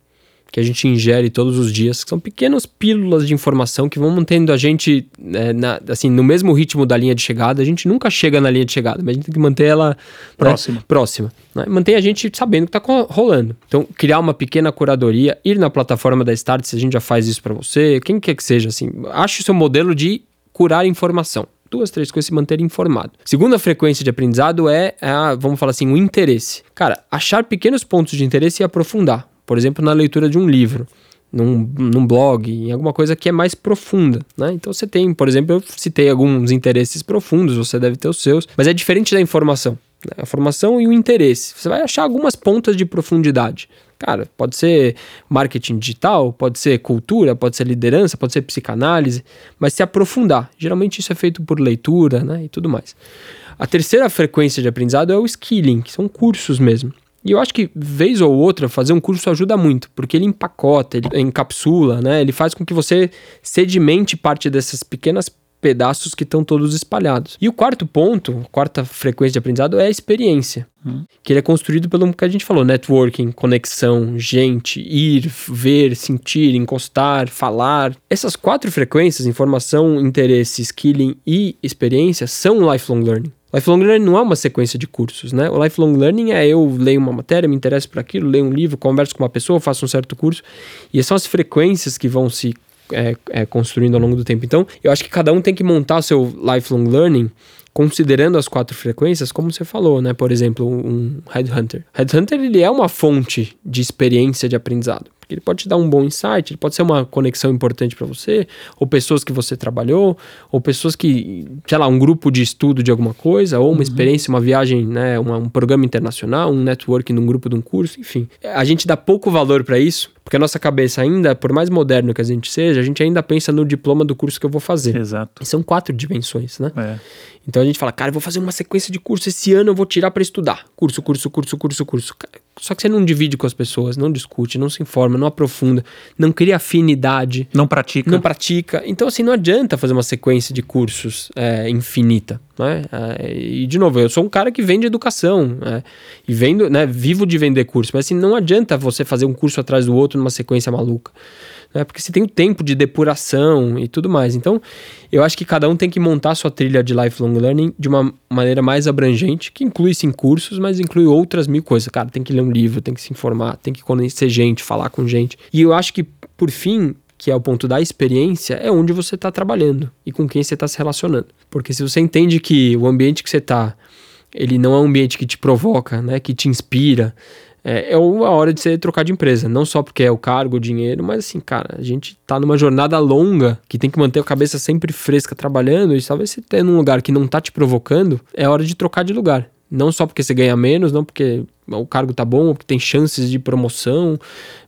que a gente ingere todos os dias, que são pequenas pílulas de informação que vão mantendo a gente é, na, assim, no mesmo ritmo da linha de chegada. A gente nunca chega na linha de chegada, mas a gente tem que manter ela próxima. Né, próxima né? Manter a gente sabendo o que está rolando. Então, criar uma pequena curadoria, ir na plataforma da Start, se a gente já faz isso para você, quem quer que seja, assim, ache o seu modelo de curar informação. duas, três coisas, se manter informado. Segunda frequência de aprendizado é, a, vamos falar assim, o interesse. Cara, achar pequenos pontos de interesse e aprofundar. Por exemplo, na leitura de um livro. Num, num blog, em alguma coisa que é mais profunda, né? Então você tem, por exemplo, eu citei alguns interesses profundos, você deve ter os seus, mas é diferente da informação. Né? A formação e o interesse. Você vai achar algumas pontas de profundidade. Cara, pode ser marketing digital, pode ser cultura, pode ser liderança, pode ser psicanálise, mas se aprofundar. Geralmente isso é feito por leitura né, e tudo mais. A terceira frequência de aprendizado é o skilling, que são cursos mesmo. E eu acho que, vez ou outra, fazer um curso ajuda muito, porque ele empacota, ele encapsula, né? Ele faz com que você sedimente parte dessas pequenas pedaços que estão todos espalhados. E o quarto ponto, quarta frequência de aprendizado é a experiência, hum. que ele é construído pelo que a gente falou, networking, conexão, gente, ir, ver, sentir, encostar, falar. Essas quatro frequências, informação, interesse, skilling e experiência, são lifelong learning. Lifelong learning não é uma sequência de cursos, né? O lifelong learning é eu leio uma matéria, me interesso por aquilo, leio um livro, converso com uma pessoa, faço um certo curso, e são as frequências que vão se é, é, construindo ao longo do tempo. Então, eu acho que cada um tem que montar seu lifelong learning considerando as quatro frequências, como você falou, né? Por exemplo, um headhunter. Headhunter ele é uma fonte de experiência de aprendizado. Porque ele pode te dar um bom insight, ele pode ser uma conexão importante para você, ou pessoas que você trabalhou, ou pessoas que, sei lá, um grupo de estudo de alguma coisa, ou uma uhum. experiência, uma viagem, né, uma, um programa internacional, um networking num grupo de um curso, enfim. A gente dá pouco valor para isso, porque a nossa cabeça ainda, por mais moderno que a gente seja, a gente ainda pensa no diploma do curso que eu vou fazer. Exato. E são quatro dimensões, né? É. Então a gente fala, cara, eu vou fazer uma sequência de curso esse ano, eu vou tirar para estudar. Curso, curso, curso, curso, curso. Só que você não divide com as pessoas, não discute, não se informa, não aprofunda, não cria afinidade. Não pratica. Não pratica. Então, assim, não adianta fazer uma sequência de cursos é, infinita. Né? É, e, de novo, eu sou um cara que vende educação é, e vendo, né, vivo de vender curso, mas assim, não adianta você fazer um curso atrás do outro numa sequência maluca né? Porque você tem o tempo de depuração e tudo mais. Então, eu acho que cada um tem que montar sua trilha de lifelong learning de uma maneira mais abrangente, que inclui sim cursos, mas inclui outras mil coisas. Cara, tem que ler um livro, tem que se informar, tem que conhecer gente, falar com gente. E eu acho que, por fim, que é o ponto da experiência, é onde você está trabalhando e com quem você está se relacionando. Porque se você entende que o ambiente que você está, ele não é um ambiente que te provoca, né, que te inspira, é, é a hora de você trocar de empresa. Não só porque é o cargo, o dinheiro, mas assim, cara, a gente tá numa jornada longa que tem que manter a cabeça sempre fresca trabalhando. E talvez você tenha num lugar que não tá te provocando, é hora de trocar de lugar. Não só porque você ganha menos, não porque o cargo tá bom, ou porque tem chances de promoção.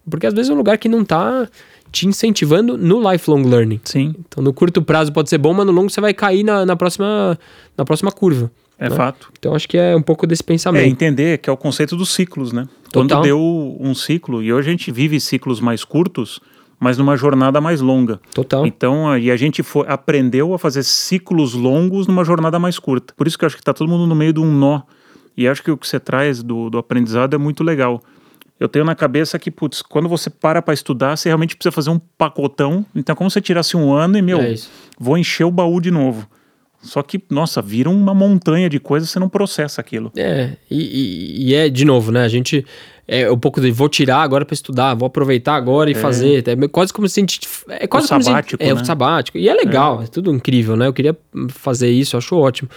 Porque às vezes é um lugar que não tá te incentivando no lifelong learning. Sim. Então, no curto prazo pode ser bom, mas no longo você vai cair na, na, próxima, na próxima curva. É né? fato. Então, acho que é um pouco desse pensamento. É entender que é o conceito dos ciclos, né? Total. Quando deu um ciclo, e hoje a gente vive ciclos mais curtos, mas numa jornada mais longa. Total. Então, e a gente foi, aprendeu a fazer ciclos longos numa jornada mais curta. Por isso que eu acho que está todo mundo no meio de um nó. E acho que o que você traz do, do aprendizado é muito legal. Eu tenho na cabeça que, putz, quando você para para estudar, você realmente precisa fazer um pacotão. Então, como você tirasse um ano e, meu, é vou encher o baú de novo. Só que, nossa, vira uma montanha de coisas, você não processa aquilo. É, e, e, e é, de novo, né? A gente é um pouco de vou tirar agora para estudar, vou aproveitar agora e é. fazer. É quase como se a gente. É quase o como sabático, se, É, né? o sabático. E é legal, é. é. tudo incrível, né? Eu queria fazer isso, acho ótimo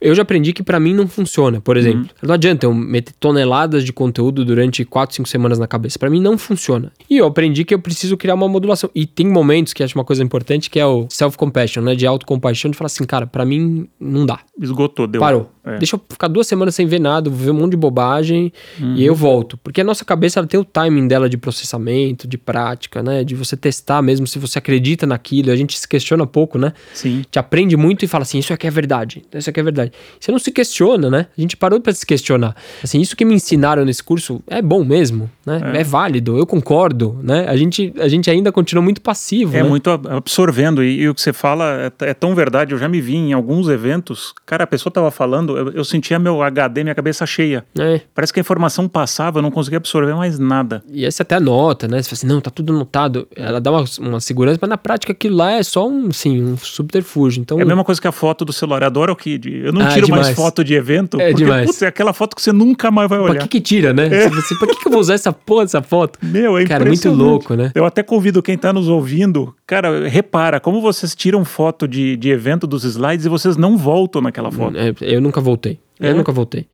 eu já aprendi que para mim não funciona. Por exemplo, uhum. não adianta eu meter toneladas de conteúdo durante 4, 5 semanas na cabeça. Para mim não funciona. E eu aprendi que eu preciso criar uma modulação. E tem momentos que acho uma coisa importante que é o self-compassion, né? De autocompaixão, de falar assim, cara, para mim não dá. Esgotou, deu. Parou. É. Deixa eu ficar duas semanas sem ver nada, vou ver um monte de bobagem uhum. e eu volto. Porque a nossa cabeça ela tem o timing dela de processamento, de prática, né? De você testar mesmo se você acredita naquilo. A gente se questiona pouco, né? Sim. Te aprende muito e fala assim, isso aqui é verdade, isso aqui é verdade. Você não se questiona, né? A gente parou para se questionar. Assim, isso que me ensinaram nesse curso é bom mesmo, né? É, é válido, eu concordo, né? A gente, a gente ainda continua muito passivo, É né? muito absorvendo e, e, o que você fala é, é, tão verdade. Eu já me vi em alguns eventos, cara, a pessoa tava falando, eu, eu sentia meu HD, minha cabeça cheia. É. Parece que a informação passava, eu não conseguia absorver mais nada. E aí você até anota, né? Você fala assim, não, tá tudo anotado. Ela dá uma, uma segurança, mas na prática aquilo lá é só um, sim, um subterfúgio. Então, É a mesma coisa que a foto do celular. Eu adoro que eu não Ah, tiro mais foto de evento, É porque demais. putz, é aquela foto que você nunca mais vai pra olhar. que que tira, né? Você fala assim, pra que que eu vou usar essa porra dessa foto? Meu, é Cara, muito impressionante. louco, né? Eu até convido quem tá nos ouvindo, cara, repara como vocês tiram foto de, de evento dos slides e vocês não voltam naquela foto. É, eu nunca voltei. É? Eu nunca voltei.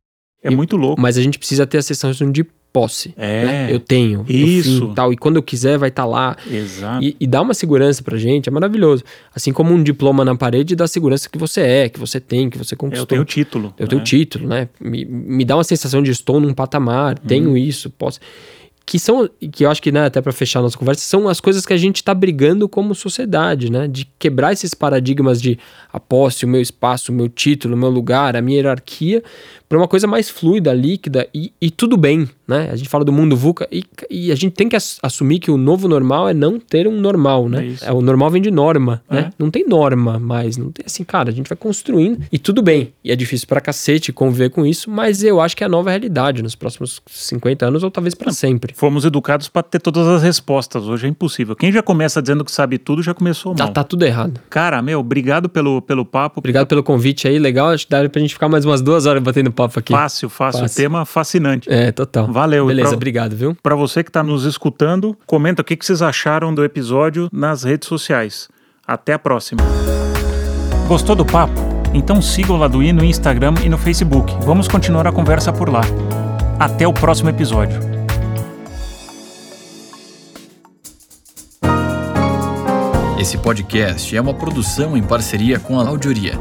É muito louco. Mas a gente precisa ter a sensação de posse. É. né? Eu tenho. eu Isso. fiz, tal, e quando eu quiser vai estar lá. Exato. E, e dá uma segurança pra gente, é maravilhoso. Assim como um diploma na parede dá segurança que você é, que você tem, que você Eu conquistou. tenho o título. Eu tenho né? título, né? Me, me dá uma sensação de estou num patamar, Uhum. tenho isso, posso. Que são, que eu acho que, né, até para fechar a nossa conversa, são as coisas que a gente está brigando como sociedade, né? De quebrar esses paradigmas de a posse, o meu espaço, o meu título, o meu lugar, a minha hierarquia, para uma coisa mais fluida, líquida e, e tudo bem, né? A gente fala do mundo VUCA e, e a gente tem que ass- assumir que o novo normal é não ter um normal, né? É. É, o normal vem de norma, É. né? Não tem norma mais, não tem assim, cara, a gente vai construindo e tudo bem. E é difícil pra cacete conviver com isso, mas eu acho que é a nova realidade nos próximos 50 anos ou talvez pra sempre. Fomos educados para ter todas as respostas. Hoje é impossível. Quem já começa dizendo que sabe tudo já começou Tá, mal. tá tudo errado. Cara, meu, obrigado pelo, pelo papo. Obrigado pelo convite aí, legal. Acho que dá pra gente ficar mais umas duas horas batendo papo aqui. Fácil, fácil. Fácil. Tema fascinante. É, total. Valeu. Beleza, pra- obrigado, viu? Para você que está nos escutando, comenta o que, que vocês acharam do episódio nas redes sociais. Até a próxima. Gostou do papo? Então siga o Laduí no Instagram e no Facebook. Vamos continuar a conversa por lá. Até o próximo episódio. Esse podcast é uma produção em parceria com a Audioria.